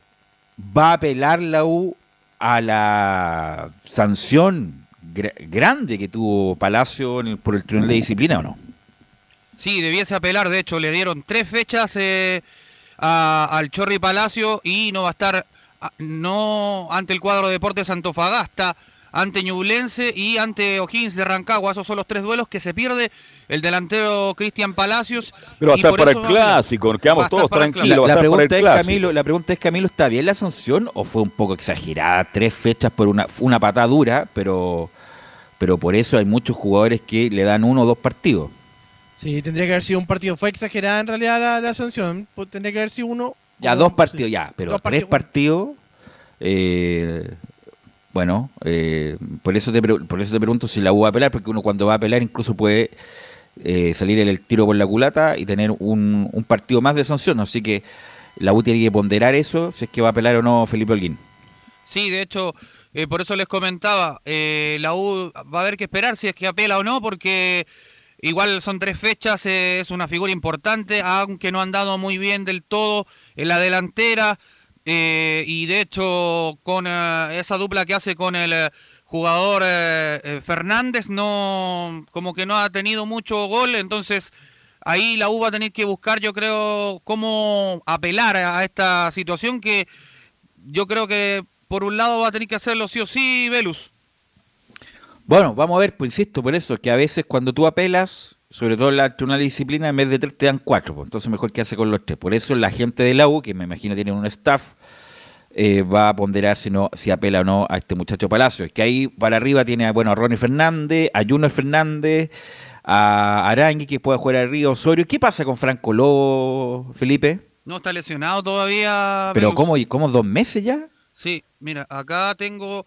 ¿va a apelar la U a la sanción gra- grande que tuvo Palacio en el- por el Tribunal de Disciplina o no? Sí, debiese apelar, de hecho, le dieron tres fechas eh, a- al Chorri Palacio y no va a estar no ante el cuadro de Deportes Antofagasta, ante Ñublense y ante O'Higgins de Rancagua. Esos son los tres duelos que se pierde el delantero Cristian Palacios. Pero hasta por para el clásico, quedamos todos tranquilos. La, pregunta es. Camilo, la pregunta es, Camilo, ¿está bien la sanción o fue un poco exagerada? Tres fechas por una, una patada dura, pero, pero por eso hay muchos jugadores que le dan uno o dos partidos. Sí, tendría que haber sido un partido. Fue exagerada en realidad la, la sanción. pues tendría que haber sido uno. Ya, o- dos partidos, sí, ya, pero dos tres partidos, eh, bueno, eh, por, eso te, por eso te pregunto si la U va a apelar, porque uno cuando va a apelar incluso puede eh, salir el tiro por la culata y tener un, un partido más de sanción, así que la U tiene que ponderar eso, si es que va a apelar o no Felipe Holguín. Sí, de hecho, eh, por eso les comentaba, eh, la U va a haber que esperar si es que apela o no, porque igual son tres fechas, eh, es una figura importante, aunque no han dado muy bien del todo en la delantera, eh, y de hecho con eh, esa dupla que hace con el eh, jugador eh, Fernández, no como que no ha tenido mucho gol, entonces ahí la U va a tener que buscar, yo creo, cómo apelar a esta situación que yo creo que por un lado va a tener que hacerlo sí o sí, Velus. Bueno, vamos a ver, pues insisto, por eso, que a veces cuando tú apelas, sobre todo en la de disciplina, en vez de tres te dan cuatro, pues, entonces mejor que hace con los tres. Por eso la gente de la U, que me imagino tiene un staff, eh, va a ponderar si no si apela o no a este muchacho Palacio. Que ahí para arriba tiene bueno, a Ronnie Fernández, a Junior Fernández, a Arangui, que puede jugar al Río Osorio. ¿Qué pasa con Franco Lobo, Felipe? No está lesionado todavía. Pero Velus. ¿cómo, ¿cómo dos meses ya? Sí, mira, acá tengo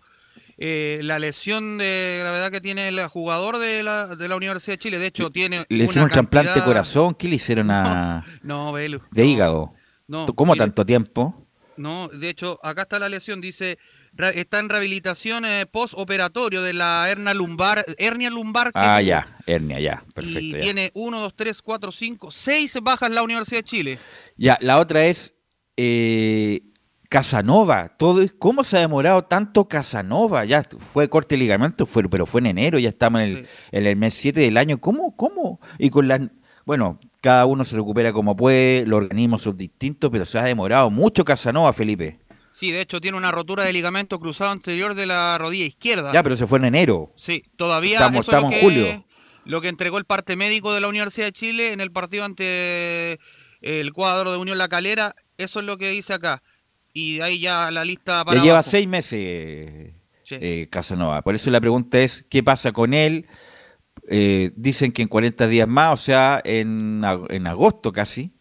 eh, la lesión de gravedad que tiene el jugador de la, de la Universidad de Chile. De hecho, tiene. Le hicieron un trasplante de cantidad- corazón, ¿qué le hicieron a No, Velus. de hígado? No, ¿Cómo tanto tiempo? No, de hecho, acá está la lesión, dice, está en rehabilitación eh, postoperatorio de la hernia lumbar, hernia lumbar que Ah, ya, hernia, ya, perfecto. y ya. tiene 1, 2, 3, 4, 5, 6 bajas la Universidad de Chile. Ya, la otra es eh, Casanova. Todo, ¿Cómo se ha demorado tanto Casanova? Ya fue corte de ligamento, fue, pero fue en enero, ya estamos en el, en el mes 7 del año. ¿Cómo? ¿Cómo? Y con las. Bueno, cada uno se recupera como puede, los organismos son distintos, pero se ha demorado mucho Casanova, Felipe. Sí, de hecho tiene una rotura de ligamento cruzado anterior de la rodilla izquierda. Ya, pero se fue en enero. Sí, todavía Estamos- eso es lo estamos en que, julio. lo que entregó el parte médico de la Universidad de Chile en el partido ante el cuadro de Unión La Calera, eso es lo que dice acá. Y de ahí ya la lista para Ya lleva abajo. seis meses eh, Casanova. Por eso la pregunta es, ¿qué pasa con él? Eh, dicen que en 40 días más, o sea, en, en agosto casi,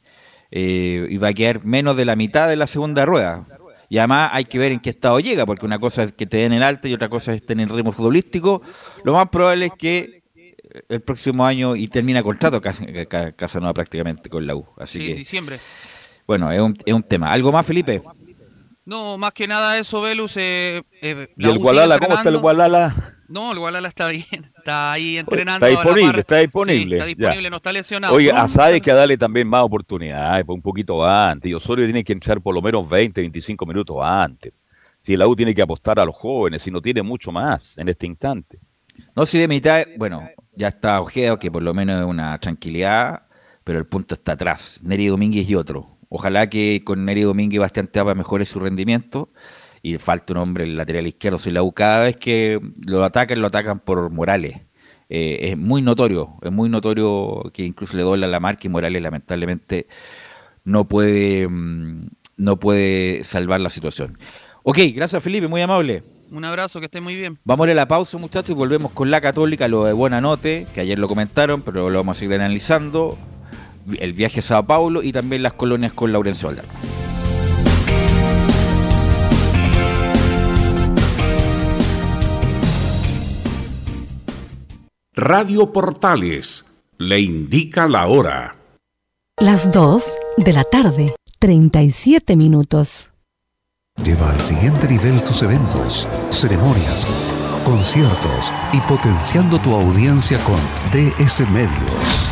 eh, y va a quedar menos de la mitad de la segunda rueda. Y además hay que ver en qué estado llega, porque una cosa es que te den el alta y otra cosa es tener ritmo futbolístico. Lo más probable es que eh, el próximo año y termina contrato Cas- Ca- Casanova prácticamente con la U. Así Sí, que, diciembre. bueno, es un, es un tema. ¿Algo más, Felipe? No, más que nada eso, Velus. Eh, eh, ¿Y el Gualala? ¿Cómo está el. Gualala? No, el Gualala está bien. Está ahí entrenando. Está disponible, está disponible. está ya. disponible, no está lesionado. Oye, a Sade hay que darle también más oportunidades, pues, un poquito antes. Y Osorio tiene que entrar por lo menos 20, 25 minutos antes. Si la U tiene que apostar a los jóvenes, si no tiene mucho más en este instante. No, si de mitad, bueno, ya está Ojeda, que por lo menos es una tranquilidad, pero el punto está atrás. Neri Domínguez y otro. Ojalá que con Neri Domínguez y Bastián Teapa mejore su rendimiento y falta un hombre en el lateral izquierdo. Si la U cada vez que lo atacan, lo atacan por Morales. Eh, es muy notorio, es muy notorio que incluso le dobla la marca y Morales lamentablemente no puede, mm, no puede salvar la situación. Ok, gracias Felipe, muy amable. Un abrazo, que esté muy bien. Vamos a la pausa, muchachos, y volvemos con la Católica, lo de Buena Note, que ayer lo comentaron, pero lo vamos a seguir analizando. El viaje a Sao Paulo y también las colonias con Laurencio Valdar. Radio Portales le indica la hora. Las 2 de la tarde, 37 minutos. Lleva al siguiente nivel tus eventos, ceremonias, conciertos y potenciando tu audiencia con DS Medios.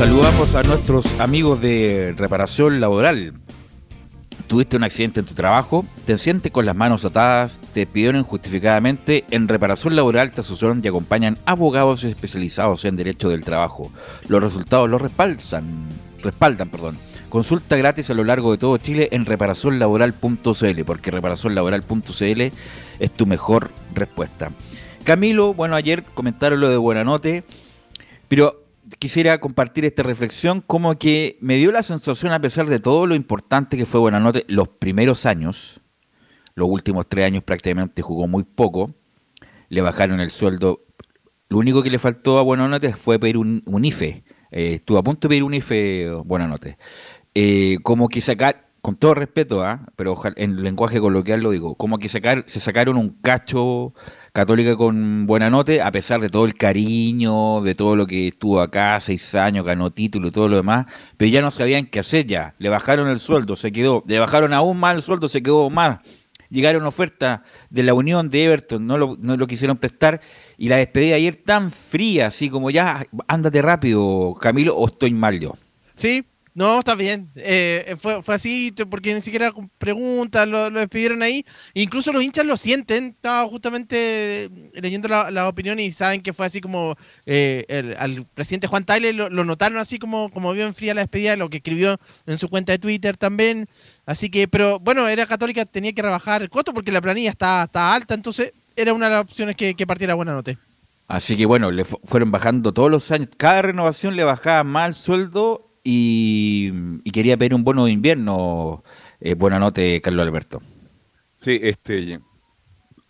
Saludamos a nuestros amigos de reparación laboral. Tuviste un accidente en tu trabajo, te sientes con las manos atadas, te pidieron injustificadamente. En reparación laboral te asesoran y acompañan abogados especializados en derecho del trabajo. Los resultados los respaldan, respaldan, perdón. Consulta gratis a lo largo de todo Chile en reparacionlaboral.cl, porque reparacionlaboral.cl es tu mejor respuesta. Camilo, bueno, ayer comentaron lo de Buenanote, pero quisiera compartir esta reflexión como que me dio la sensación, a pesar de todo lo importante que fue Buenanote los primeros años, los últimos tres años prácticamente jugó muy poco, le bajaron el sueldo. Lo único que le faltó a Buenanote fue pedir un, IFE. Eh, estuvo a punto de pedir un IFE Buenanote. Eh, como que sacar, con todo respeto, ¿ah? pero en lenguaje coloquial lo digo, como que sacar, se sacaron un cacho Católica con buena nota, a pesar de todo el cariño, de todo lo que estuvo acá, seis años, ganó título y todo lo demás, pero ya no sabían qué hacer ya. Le bajaron el sueldo, se quedó, le bajaron aún más el sueldo, se quedó más. Llegaron ofertas de la Unión de Everton, no lo, no lo quisieron prestar, y la despedida ayer tan fría, así como ya, ándate rápido, Camilo, o estoy mal yo. Sí, no, está bien. Eh, fue, fue así porque ni siquiera preguntas, lo, despidieron ahí. Incluso los hinchas lo sienten. Estaba justamente leyendo la, la opinión y saben que fue así como eh, el, al presidente Juan Tyler lo, notaron así como, como vio en fría la despedida, lo que escribió en su cuenta de Twitter también. Así que, pero bueno, era católica, tenía que rebajar el costo porque la planilla está, está alta, entonces era una de las opciones que, que partiera buena nota. Así que bueno, le fueron bajando todos los años. Cada renovación le bajaba más el sueldo y, quería pedir un bono de invierno. Eh, buena nota, Carlos Alberto. Sí, este,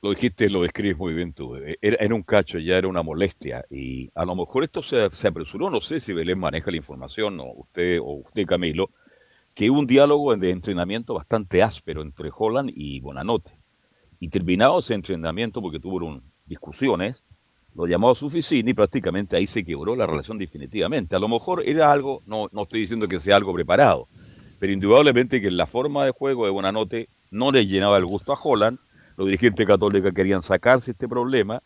lo dijiste, lo describes muy bien tú. Era, un cacho, ya era una molestia. Y a lo mejor esto se, apresuró, no sé si Belén maneja la información, o usted, o usted Camilo, que hubo un diálogo de entrenamiento bastante áspero entre Holland y Bonanote. Y terminado ese entrenamiento, porque tuvieron discusiones, lo llamó a su oficina y prácticamente ahí se quebró la relación definitivamente. A lo mejor era algo, no, no estoy diciendo que sea algo preparado, pero indudablemente que la forma de juego de Buenanote no le llenaba el gusto a Holland. Los dirigentes católicos querían sacarse este problema.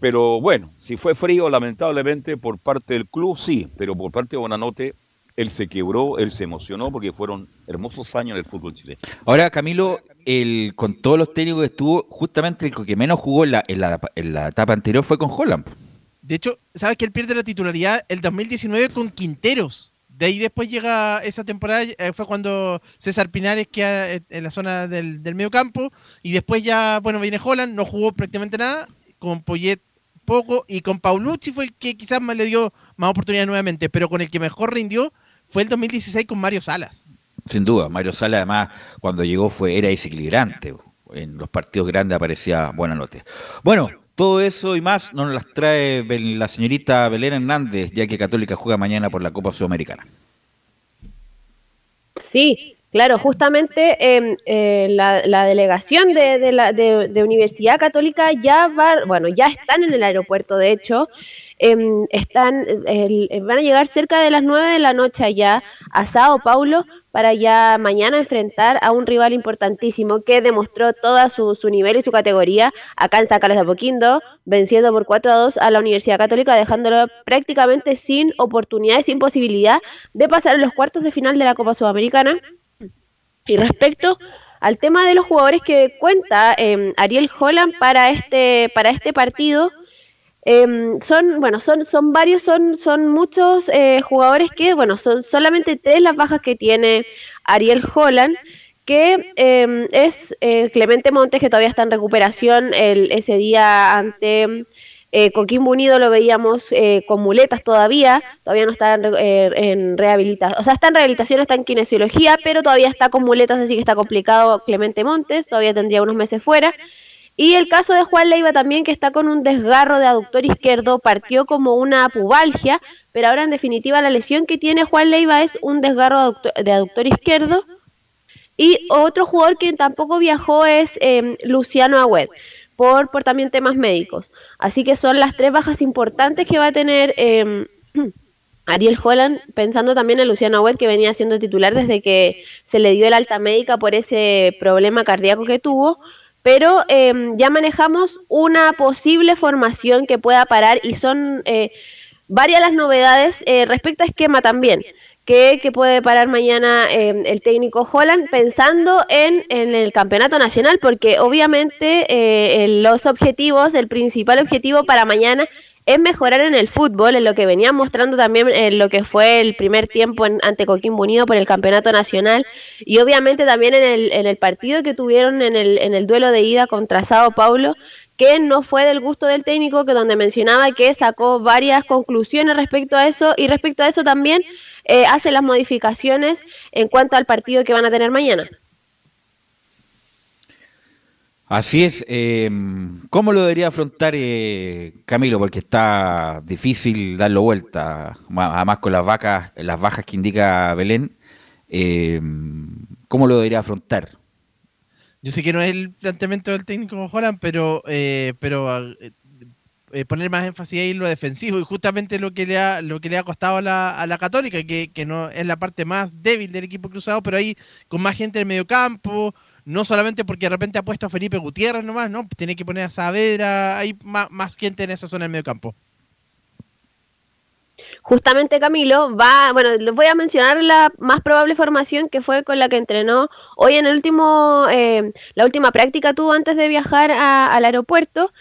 Pero bueno, si fue frío, lamentablemente por parte del club sí, pero por parte de Buenanote él se quebró, él se emocionó porque fueron hermosos años en el fútbol chileno. Ahora, Camilo, el, con todos los técnicos que estuvo, justamente el que menos jugó en la, en la, en la etapa anterior fue con Holland. De hecho, ¿sabes que él pierde la titularidad el 2019 con Quinteros? De ahí después llega esa temporada, eh, fue cuando César Pinares queda en la zona del, del medio campo, y después ya, bueno, viene Holland, no jugó prácticamente nada, con Poyet poco, y con Paulucci fue el que quizás más le dio más oportunidades nuevamente, pero con el que mejor rindió fue el 2016 con Mario Salas. Sin duda, Mario Salas además cuando llegó fue era desequilibrante. En los partidos grandes aparecía buena nota. Bueno, todo eso y más nos las trae la señorita Belén Hernández, ya que Católica juega mañana por la Copa Sudamericana. Sí, claro, justamente em, eh, la, delegación de, la, de, Universidad Católica ya va, bueno, ya están en el aeropuerto, de hecho, Em, están, van a llegar cerca de las 9 de la noche allá a Sao Paulo para ya mañana enfrentar a un rival importantísimo que demostró todo su, su nivel y su categoría acá en Carlos de Apoquindo, venciendo por 4 a 2 a la Universidad Católica, dejándolo prácticamente sin oportunidad y sin posibilidad de pasar a los cuartos de final de la Copa Sudamericana. Y respecto al tema de los jugadores que cuenta eh, Ariel Holland para este, para este partido, Em, son, bueno, son, son varios, son, son muchos eh, jugadores que, bueno, son solamente tres las bajas que tiene Ariel Holland, que em, es eh, Clemente Montes, que todavía está en recuperación. El, ese día ante eh, Coquimbo Unido lo veíamos eh, con muletas todavía, todavía no está en, en rehabilitación, o sea, está en rehabilitación, está en kinesiología, pero todavía está con muletas, así que está complicado Clemente Montes, todavía tendría unos meses fuera. Y el caso de Juan Leiva también, que está con un desgarro de aductor izquierdo, partió como una pubalgia, pero ahora en definitiva la lesión que tiene Juan Leiva es un desgarro de aductor izquierdo. Y otro jugador que tampoco viajó es em, Luciano Agüed, por, por también temas médicos. Así que son las tres bajas importantes que va a tener em, Ariel Holland, pensando también en Luciano Agüed, que venía siendo titular desde que se le dio el alta médica por ese problema cardíaco que tuvo pero em, ya manejamos una posible formación que pueda parar y son eh, varias las novedades eh, respecto a esquema también. Que, que puede parar mañana em, el técnico Holland pensando en, en, el campeonato nacional, porque obviamente eh, los objetivos, el principal objetivo para mañana es mejorar en el fútbol, en lo que venía mostrando también en lo que fue el primer tiempo en, ante Coquimbo Unido por el campeonato nacional y obviamente también en el, en el partido que tuvieron en el, en el duelo de ida contra Sao Paulo, que no fue del gusto del técnico, que donde mencionaba que sacó varias conclusiones respecto a eso y respecto a eso también eh, hace las modificaciones en cuanto al partido que van a tener mañana. Así es. Eh, ¿Cómo lo debería afrontar eh, Camilo? Porque está difícil darlo vuelta, además con las vacas, las bajas que indica Belén. Eh, ¿Cómo lo debería afrontar? Yo sé que no es el planteamiento del técnico Joran, pero, eh, pero poner más énfasis ahí en lo defensivo y justamente lo que le ha, lo que le ha costado a la, a la Católica, que, que no es la parte más débil del equipo cruzado, pero ahí con más gente en el medio campo no solamente porque de repente ha puesto a Felipe Gutiérrez nomás, ¿no? Tiene que poner a Saavedra, hay más, gente en esa zona del medio campo. Justamente Camilo va, bueno, les voy a mencionar la más probable formación que fue con la que entrenó hoy en el último, eh, la última práctica tuvo antes de viajar al aeropuerto,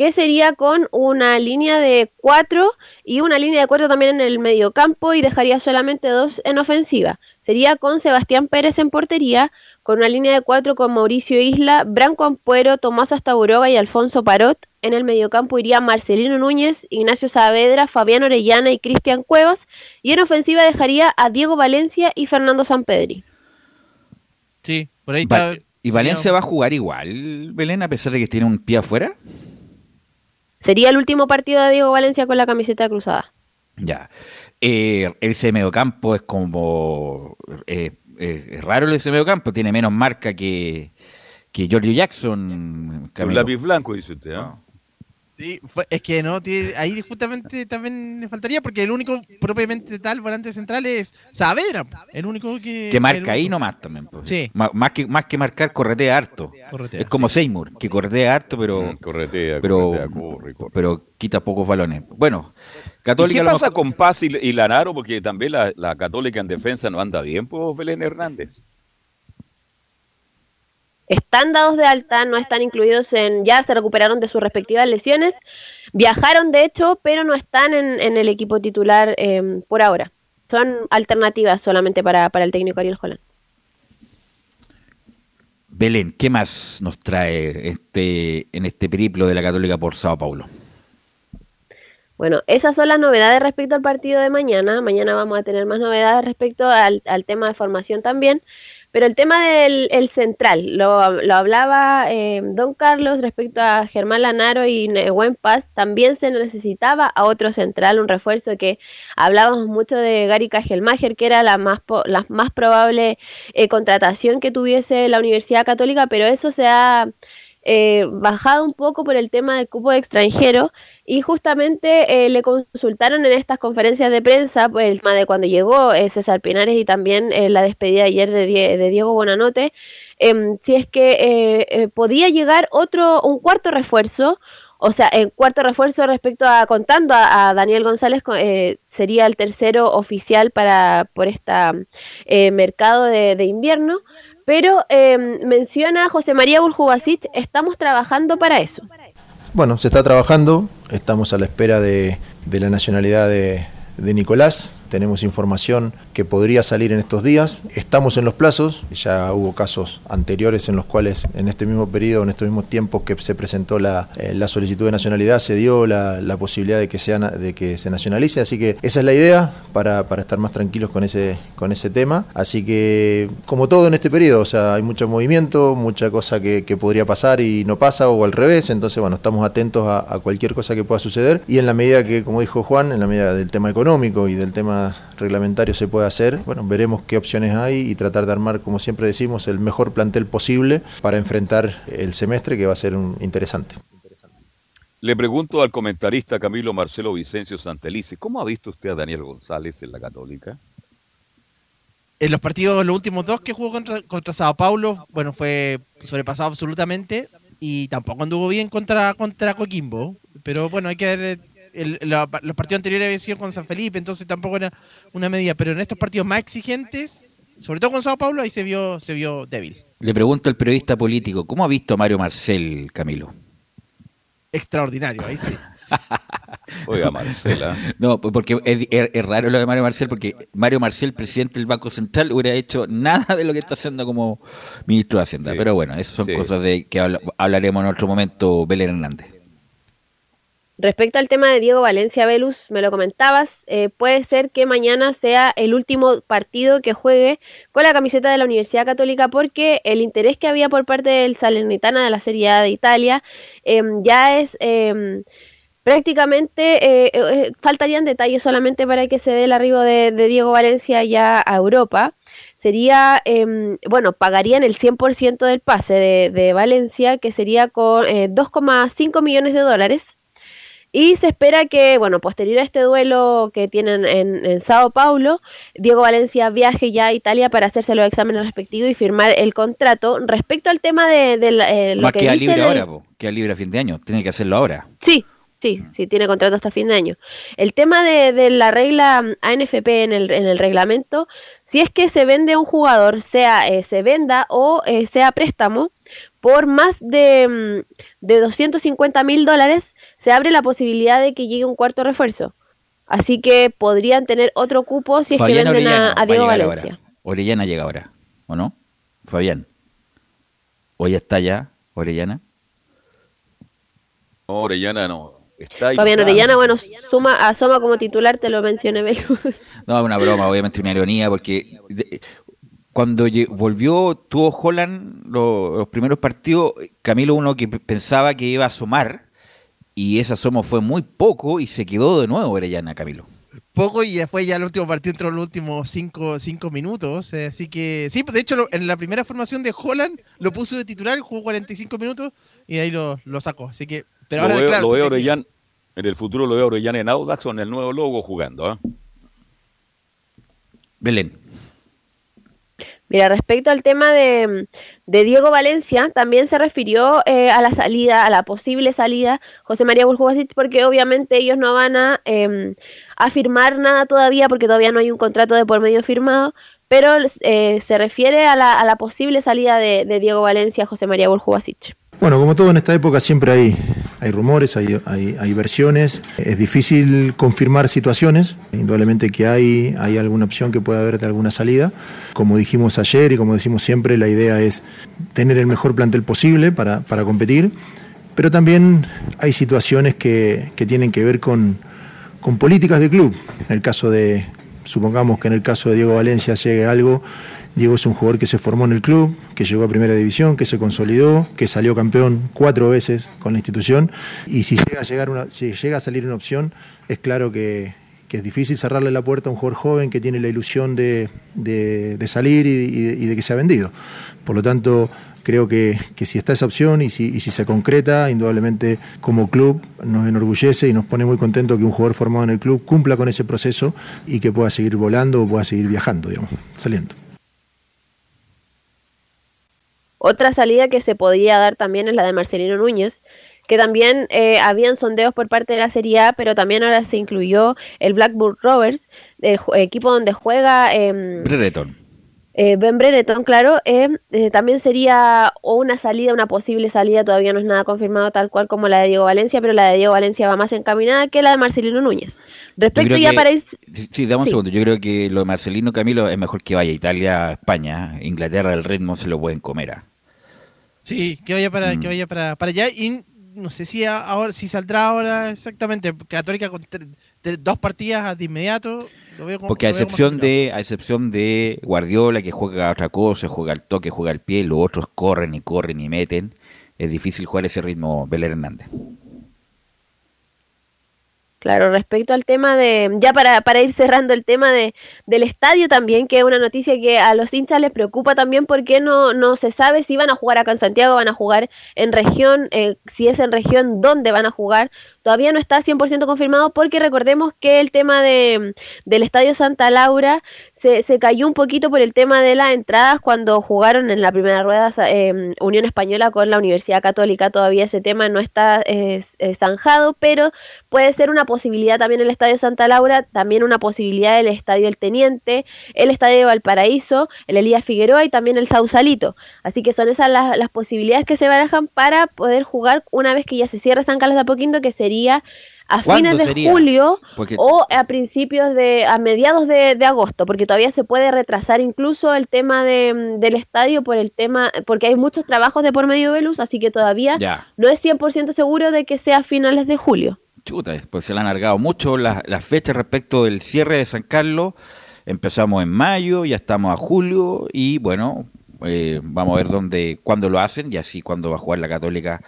que sería con una línea de cuatro y una línea de cuatro también en el medio campo y dejaría solamente dos en ofensiva. Sería con Sebastián Pérez en portería, con una línea de cuatro con Mauricio Isla, Branco Ampuero, Tomás Astaburoga y Alfonso Parot. En el mediocampo iría Marcelino Núñez, Ignacio Saavedra, Fabián Orellana y Cristian Cuevas. Y en ofensiva dejaría a Diego Valencia y Fernando Sampedri. Sí, por ahí está. ¿Y Valencia va a jugar igual, Belén, a pesar de que tiene un pie afuera? Sería el último partido de Diego Valencia con la camiseta cruzada. Ya. Eh, ese mediocampo es como eh, es raro ese medio campo, tiene menos marca que, que Giorgio Jackson. Un lápiz blanco, dice usted, ¿no? Sí, es que no, ahí justamente también le faltaría, porque el único propiamente tal volante central es Saavedra, el único que... Que marca ahí nomás también. Pues. Sí. Más, que, más que marcar, corretea harto. es como Seymour, que corretea harto, pero... Mm, corretea, pero, pero quita pocos balones. Bueno, Católica... ¿Y ¿Qué pasa con Paz y, Lanaro? Porque también la, la, Católica en defensa no anda bien, pues, Belén Hernández están dados de alta, no están incluidos en, ya se recuperaron de sus respectivas lesiones, viajaron de hecho, pero no están en, el equipo titular em, por ahora. Son alternativas solamente para, para el técnico Ariel Holland. Belén, ¿qué más nos trae este, en este periplo de la Católica por Sao Paulo? Bueno, esas son las novedades respecto al partido de mañana. Mañana vamos a tener más novedades respecto al, al tema de formación también. Pero el tema del el central, lo, lo hablaba eh, don Carlos respecto a Germán Lanaro y Buen Paz, también se necesitaba a otro central, un refuerzo que hablábamos mucho de Gary Kajelmacher, que era la más, la más probable eh, contratación que tuviese la Universidad Católica, pero eso se ha eh, bajado un poco por el tema del cupo de extranjero y justamente eh, le consultaron en estas conferencias de prensa pues, el tema de cuando llegó eh, César Pinares y también la despedida ayer de, de Diego Bonanote, em, si es que podía llegar otro, un cuarto refuerzo, o sea, el cuarto refuerzo respecto a contando a, Daniel González sería el tercero oficial para por este mercado de, de invierno. Pero em, menciona José María Buljubasic, estamos trabajando para eso. Bueno, se está trabajando, estamos a la espera de, la nacionalidad de, de Nicolás, tenemos información que podría salir en estos días. Estamos en los plazos, ya hubo casos anteriores en los cuales en este mismo periodo, en estos mismos tiempos que se presentó la, eh, solicitud de nacionalidad, se dio la, posibilidad de que, sea, de que se nacionalice, así que esa es la idea para, estar más tranquilos con ese, con ese tema. Así que, como todo en este periodo, o sea, hay mucho movimiento, mucha cosa que, podría pasar y no pasa, o al revés, entonces, bueno, estamos atentos a cualquier cosa que pueda suceder y en la medida que, como dijo Juan, en la medida del tema económico y del tema tema reglamentario se puede hacer. Bueno, veremos qué opciones hay y tratar de armar, como siempre decimos, el mejor plantel posible para enfrentar el semestre que va a ser un, interesante. Le pregunto al comentarista Camilo Marcelo Vicencio Santelice, ¿cómo ha visto usted a Daniel González en la Católica? En los partidos, los últimos dos que jugó contra, contra Sao Paulo, bueno, fue sobrepasado absolutamente y tampoco anduvo bien contra, contra Coquimbo. Pero bueno, hay que ver los partidos anteriores habían sido con San Felipe, entonces tampoco era una medida. Pero en estos partidos más exigentes, sobre todo con Sao Paulo, ahí se vio, se vio débil. Le pregunto al periodista político, ¿cómo ha visto a Mario Marcel, Camilo? Extraordinario, ahí sí. Oiga, Marcela. No, porque es, raro lo de Mario Marcel, porque Mario Marcel, presidente del Banco Central, hubiera hecho nada de lo que está haciendo como ministro de Hacienda. Pero bueno, esas son cosas de que hablaremos en otro momento, Belén Hernández. Respecto al tema de Diego Valencia Velus, me lo comentabas, eh, puede ser que mañana sea el último partido que juegue con la camiseta de la Universidad Católica porque el interés que había por parte del Salernitana de la Serie A de Italia em, ya es em, prácticamente, eh, eh, faltarían detalles solamente para que se dé el arribo de, Diego Valencia ya a Europa. Sería, em, bueno, pagarían el 100% del pase de, de Valencia, que sería con 2,5 millones de dólares y se espera que, bueno, posterior a este duelo que tienen en, Sao Paulo, Diego Valencia viaje ya a Italia para hacerse los exámenes respectivos y firmar el contrato. Respecto al tema de, eh, lo que queda libre ahora, queda libre a fin de año, tiene que hacerlo ahora. Sí, sí, sí, tiene contrato hasta fin de año. El tema de, la regla ANFP en el, en el reglamento, si es que se vende un jugador, sea eh, se venda o eh, sea préstamo, por más de, mm, de 250 mil dólares se abre la posibilidad de que llegue un cuarto refuerzo. Así que podrían tener otro cupo si es que venden a, Diego Valencia. Orellana llega ahora, ¿o no? Fabián. ¿O ya está ya Orellana? Orellana no. Está Fabián Orellana, bueno, suma, asoma como titular, te lo mencioné, Belu. No, es una broma, obviamente una ironía, porque cuando volvió, tuvo Holland los primeros partidos, Camilo uno que pensaba que iba a asomar, y ese asomo fue muy poco y se quedó de nuevo Orellana, Camilo. Poco y después ya el último partido entró en los últimos cinco, cinco minutos. Eh, así que sí, pues de hecho en la primera formación de Holland lo puso de titular, jugó 45 minutos y de ahí lo, sacó. Así que, pero lo ahora veo, lo veo Orellana, en el futuro lo veo Orellana en Audax o en el nuevo logo jugando. ¿eh? Belén. Mira, respecto al tema de, Diego Valencia, también se refirió eh, a la salida, a la posible salida, José María Buljubasic, porque obviamente ellos no van a, eh, firmar nada todavía, porque todavía no hay un contrato de por medio firmado, pero eh, se refiere a la, a la, posible salida de, Diego Valencia, José María Buljubasic. Bueno, como todo en esta época siempre hay, hay rumores, hay, versiones, es difícil confirmar situaciones, indudablemente que hay, alguna opción que pueda haber de alguna salida. Como dijimos ayer y como decimos siempre, la idea es tener el mejor plantel posible para, competir, pero también hay situaciones que, tienen que ver con, con políticas del club. En el caso de, supongamos que en el caso de Diego Valencia llegue algo Diego es un jugador que se formó en el club, que llegó a primera división, que se consolidó, que salió campeón cuatro veces con la institución y si llega a, llegar una, si llega a salir una opción, es claro que, es difícil cerrarle la puerta a un jugador joven que tiene la ilusión de, salir y, de, que se ha vendido. Por lo tanto, creo que, si está esa opción y si, si, se concreta, indudablemente como club nos enorgullece y nos pone muy contento que un jugador formado en el club cumpla con ese proceso y que pueda seguir volando o pueda seguir viajando, digamos, saliendo. Otra salida que se podía dar también es la de Marcelino Núñez, que también eh, habían sondeos por parte de la Serie A, pero también ahora se incluyó el Blackburn Rovers, el equipo donde juega... Eh, Brereton. Eh, ben Brereton, claro, em, eh, también sería o una salida, una posible salida, todavía no es nada confirmado tal cual como la de Diego Valencia, pero la de Diego Valencia va más encaminada que la de Marcelino Núñez. Respecto ya para ir... Sí, dame un segundo, yo creo que lo de Marcelino Camilo es mejor que vaya Italia, España, Inglaterra, el ritmo se lo pueden comer. a Sí, que vaya para, que mm. vaya para, para allá y no sé si ahora si saldrá ahora exactamente Católica con dos partidas de inmediato. Porque a excepción de a excepción de Guardiola que juega otra cosa, juega al toque, juega al pie, los otros corren y corren y meten, es difícil jugar ese ritmo Belén Hernández. Claro, respecto al tema de, ya para, para ir cerrando el tema de, del estadio también, que es una noticia que a los hinchas les preocupa también porque no, no se sabe si van a jugar acá en Santiago, van a jugar en región, eh, si es en región, dónde van a jugar. Todavía no está 100% confirmado porque recordemos que el tema de, del Estadio Santa Laura se, se cayó un poquito por el tema de las entradas cuando jugaron en la primera rueda eh, Unión Española con la Universidad Católica. Todavía ese tema no está eh, zanjado, pero puede ser una posibilidad también el Estadio Santa Laura, también una posibilidad el Estadio El Teniente, el Estadio de Valparaíso, el Elías Figueroa y también el Sausalito. Así que son esas las, las posibilidades que se barajan para poder jugar una vez que ya se cierra San Carlos de Apoquindo, que sería a fines de julio o a principios de, a mediados de, agosto, porque todavía se puede retrasar incluso el tema de, del estadio por el tema, porque hay muchos trabajos de por medio de luz, así que todavía no es 100% seguro de que sea a finales de julio. Chuta, pues se le han alargado mucho las, las fechas respecto del cierre de San Carlos. Empezamos en mayo, ya estamos a julio y bueno, eh, vamos a ver dónde, cuándo lo hacen y así cuándo va a jugar la Católica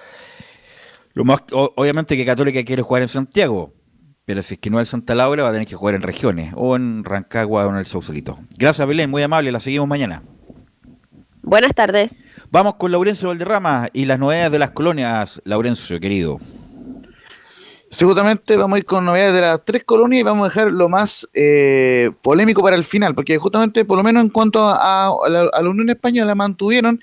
lo más, obviamente que Católica quiere jugar en Santiago, pero si es que no es Santa Laura va a tener que jugar en regiones, o en Rancagua o en el Sausalito. Gracias Belén, muy amable, la seguimos mañana. Buenas tardes. Vamos con Laurencio Valderrama y las novedades de las colonias, Laurencio, querido. Seguramente vamos a ir con novedades de las tres colonias y vamos a dejar lo más eh, polémico para el final, porque justamente, por lo menos en cuanto a, la, a la Unión Española, mantuvieron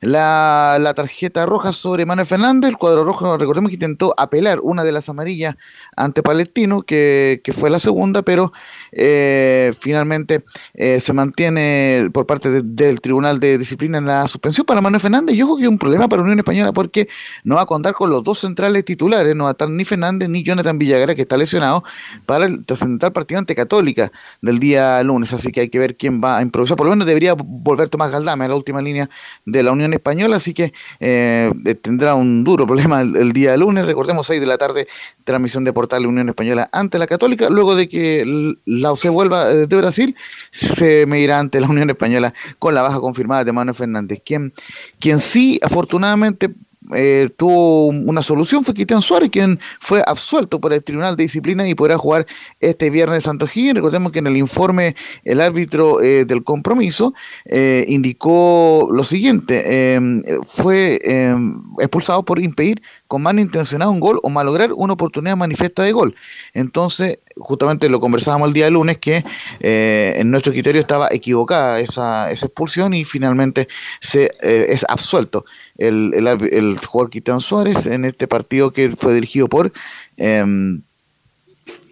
la, tarjeta roja sobre Manuel Fernández. El cuadro rojo, recordemos que intentó apelar una de las amarillas ante Palestino, que, fue la segunda, pero eh, finalmente eh, se mantiene por parte del Tribunal de Disciplina en la suspensión para Manuel Fernández. Yo creo que es un problema para Unión Española porque no va a contar con los dos centrales titulares, no va a estar ni Fernández ni Jonathan Villagra, que está lesionado, para el trascendental partido ante Católica del día lunes. Así que hay que ver quién va a improvisar. Por lo menos debería volver Tomás Galdame a la última línea de la Unión Española, así que eh, tendrá un duro problema el, día lunes. Recordemos, 6 de la tarde, transmisión de Portal Unión Española ante la Católica. Luego de que la UC vuelva eh, de Brasil, se medirá ante la Unión Española con la baja confirmada de Manuel Fernández, quien, quien sí, afortunadamente, eh, tuvo una solución fue Cristian Suárez, quien fue absuelto por el Tribunal de Disciplina y podrá jugar este viernes Santo Gil. Recordemos que en el informe el árbitro eh, del compromiso eh, indicó lo siguiente, em, fue em, expulsado por impedir con mal intencionado un gol o malograr una oportunidad manifiesta de gol. Entonces, justamente lo conversábamos el día de lunes que eh, en nuestro criterio estaba equivocada esa, esa expulsión y finalmente se eh, es absuelto el, el, el jugador Cristian Suárez en este partido que fue dirigido por em,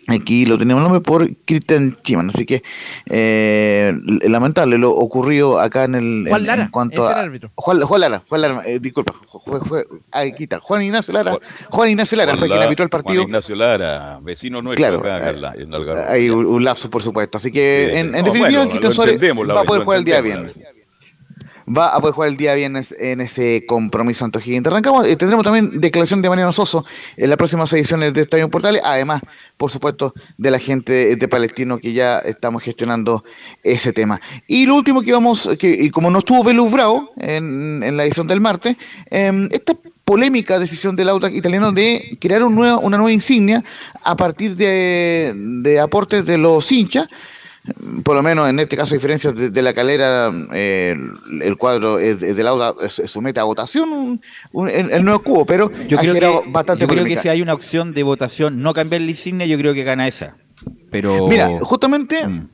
Aquí lo tenemos nombre por Christian Chiman, así que eh, lamentable lo ocurrido acá en el Juan Lara, en cuanto a, árbitro. Juan, Juan, Lara, Juan Lara, eh, disculpa, fue, fue, aquí está, Juan Ignacio Lara, Juan Ignacio Lara Juan fue quien arbitró el partido. Juan Ignacio Lara, vecino nuestro Claro, acá en eh, la- en Algarrobo. Hay un, un lapso, por supuesto, así que Sí, en, en no, definitiva bueno, Cristian Suárez va a poder jugar el día viernes. Va a poder jugar el día viernes en ese compromiso ante. Arrancamos, eh, tendremos también declaración de Mariano Soso en las próximas ediciones de Estadio Portales, además, por supuesto, de la gente de Palestino que ya estamos gestionando ese tema. Y lo último que vamos, que y como no estuvo Velus Bravo en, en la edición del martes, eh, esta polémica decisión del Audax italiano de crear una nueva insignia a partir de aportes de los hinchas por lo menos en este caso, a diferencia de, de la calera, eh, el, el cuadro es, es del Auda se somete a votación un- un- el, el nuevo cubo, pero Yo ha creo, que, bastante yo creo que si hay una opción de votación no cambiar la insignia, yo creo que gana esa. Pero Mira, justamente Mm.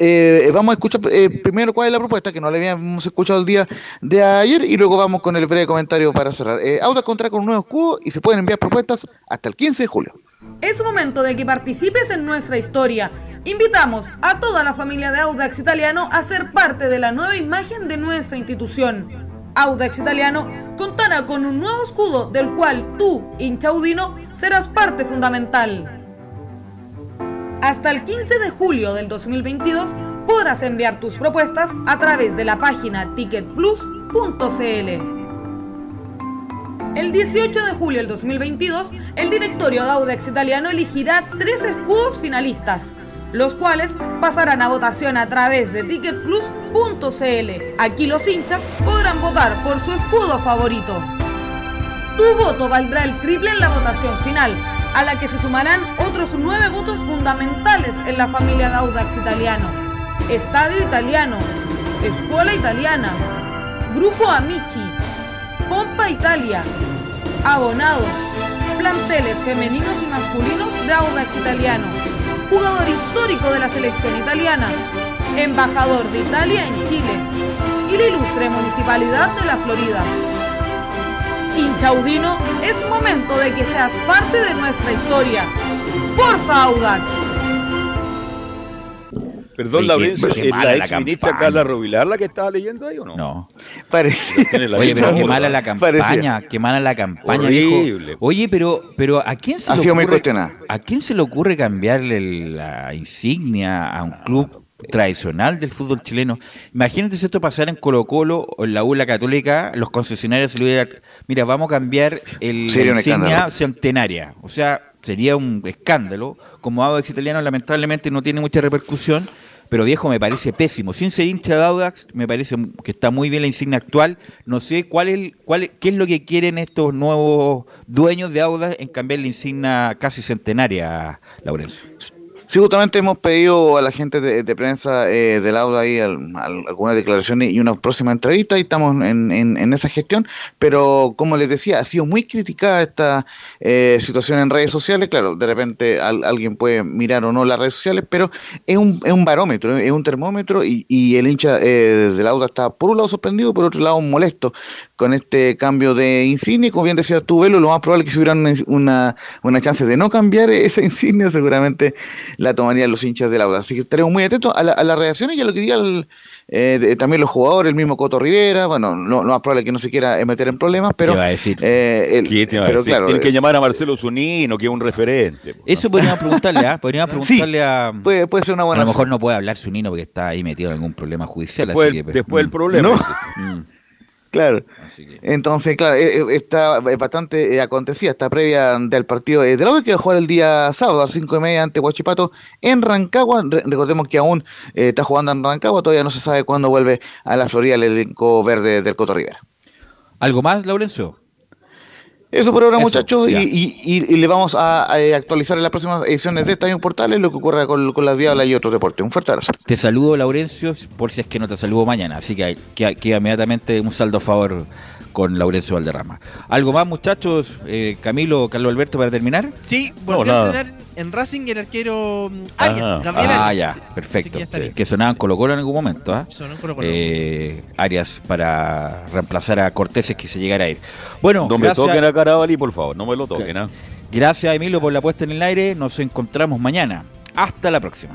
eh, vamos a escuchar eh, primero cuál es la propuesta, que no la habíamos escuchado el día de ayer, y luego vamos con el breve comentario para cerrar. Eh, Auda contará con un nuevo cubo y se pueden enviar propuestas hasta el 15 de julio. Es momento de que participes en nuestra historia. Invitamos a toda la familia de Audax Italiano a ser parte de la nueva imagen de nuestra institución. Audax Italiano contará con un nuevo escudo del cual tú, hinchaudino, serás parte fundamental. Hasta el 15 de julio del 2022 podrás enviar tus propuestas a través de la página ticketplus.cl. El 18 de julio del 2022, el directorio de Audax Italiano elegirá tres escudos finalistas, los cuales pasarán a votación a través de ticketplus.cl. Aquí los hinchas podrán votar por su escudo favorito. Tu voto valdrá el triple en la votación final. a la que se sumarán otros nueve votos fundamentales en la familia de Audax Italiano. Estadio Italiano, Escuela Italiana, Grupo Amici, Pompa Italia, abonados, planteles femeninos y masculinos de Audax Italiano, jugador histórico de la selección italiana, embajador de Italia en Chile y la ilustre municipalidad de la Florida. Hinchaudino, es momento de que seas parte de nuestra historia. ¡Forza Audax! Perdón, Oye, Laurencio, qué- qué ¿es mala la ex ministra campaña. Carla Rovilar la que estaba leyendo ahí o no? No. La Oye, pero qué mala la campaña, qué mala la campaña, Horrible. viejo. Oye, pero, pero ¿a quién se Ha le sido ocurre. ¿a quién se le ocurre cambiarle la insignia a un club tradicional del fútbol chileno? Imagínate si esto pasara en Colo Colo o en la ULA Católica, los concesionarios se lo hubieran, mira, vamos a cambiar el, la insignia centenaria. O sea, sería un escándalo. Como Audax Italiano lamentablemente no tiene mucha repercusión, pero viejo me parece pésimo. Sin ser hincha de Audax, me parece que está muy bien la insignia actual. No sé cuál es, cuál qué es lo que quieren estos nuevos dueños de Audax en cambiar la insignia casi centenaria, Laurencio. Sí, justamente hemos pedido a la gente de, prensa eh, del Auda ahí al- al- algunas declaraciones y una próxima entrevista y estamos en, en- esa gestión, pero como les decía, ha sido muy criticada esta eh, situación en redes sociales, claro, de repente al- alguien puede mirar o no las redes sociales, pero es un, es un barómetro, es un termómetro y, y el hincha eh, del Auda está por un lado sorprendido, por otro lado molesto con este cambio de insignia como bien decías tú, Velo, lo más probable es que si hubiera una, una, una chance de no cambiar esa insignia, seguramente la tomarían los hinchas del Auda. Así que estaremos muy atentos a, la- a las reacciones y a lo que digan eh, también los jugadores, el mismo Coto Rivera, bueno, no, lo más probable es que no se quiera meter en problemas, pero... ¿Qué va a decir? eh, el- ¿Qué te iba a pero decir? claro, Tienen que eh, llamar a Marcelo Zunino, que es un referente. Eso podríamos preguntarle, ¿ah? Podríamos preguntarle a... puede, puede ser una A buena... lo mejor no puede hablar su nino porque está ahí metido en algún problema judicial. Después, así que, pues, después el mm. problema. No. Claro. Entonces, claro, eh, eh, está eh, bastante acontecida esta previa del partido de la que va a jugar el día sábado a las 5 y media ante Huachipato en Rancagua. Re- recordemos que aún eh, está jugando en Rancagua, todavía no se sabe cuándo vuelve a la Florida el elenco verde del Coto Rivera. ¿Algo más, Laurencio? Eso por ahora, Eso, muchachos, y, y- y- le vamos a, a, actualizar en las próximas ediciones de Estadio Portales lo que ocurra con, con las Diablas y otros deportes. Un fuerte abrazo. Te saludo, Laurencio, por si es que no te saludo mañana. Así que queda, queda inmediatamente un saldo a favor con Laurencio Valderrama. ¿Algo más, muchachos? Eh, Camilo, Carlos Alberto, para terminar. Sí, volvió No, a entrenar en Racing el arquero mm, Arias, Ah, Gabriel ah, ya, Sí, perfecto. que que sonaban Colo Colo en algún momento, ¿ah? Sonó en Colo-Colo. Eh, Arias para reemplazar a Cortés que se llegara a ir. Bueno, No me toquen a Carabalí, por favor, no me lo toquen. ¿ah? gracias Emilio por la puesta en el aire. Nos encontramos mañana. Hasta la próxima.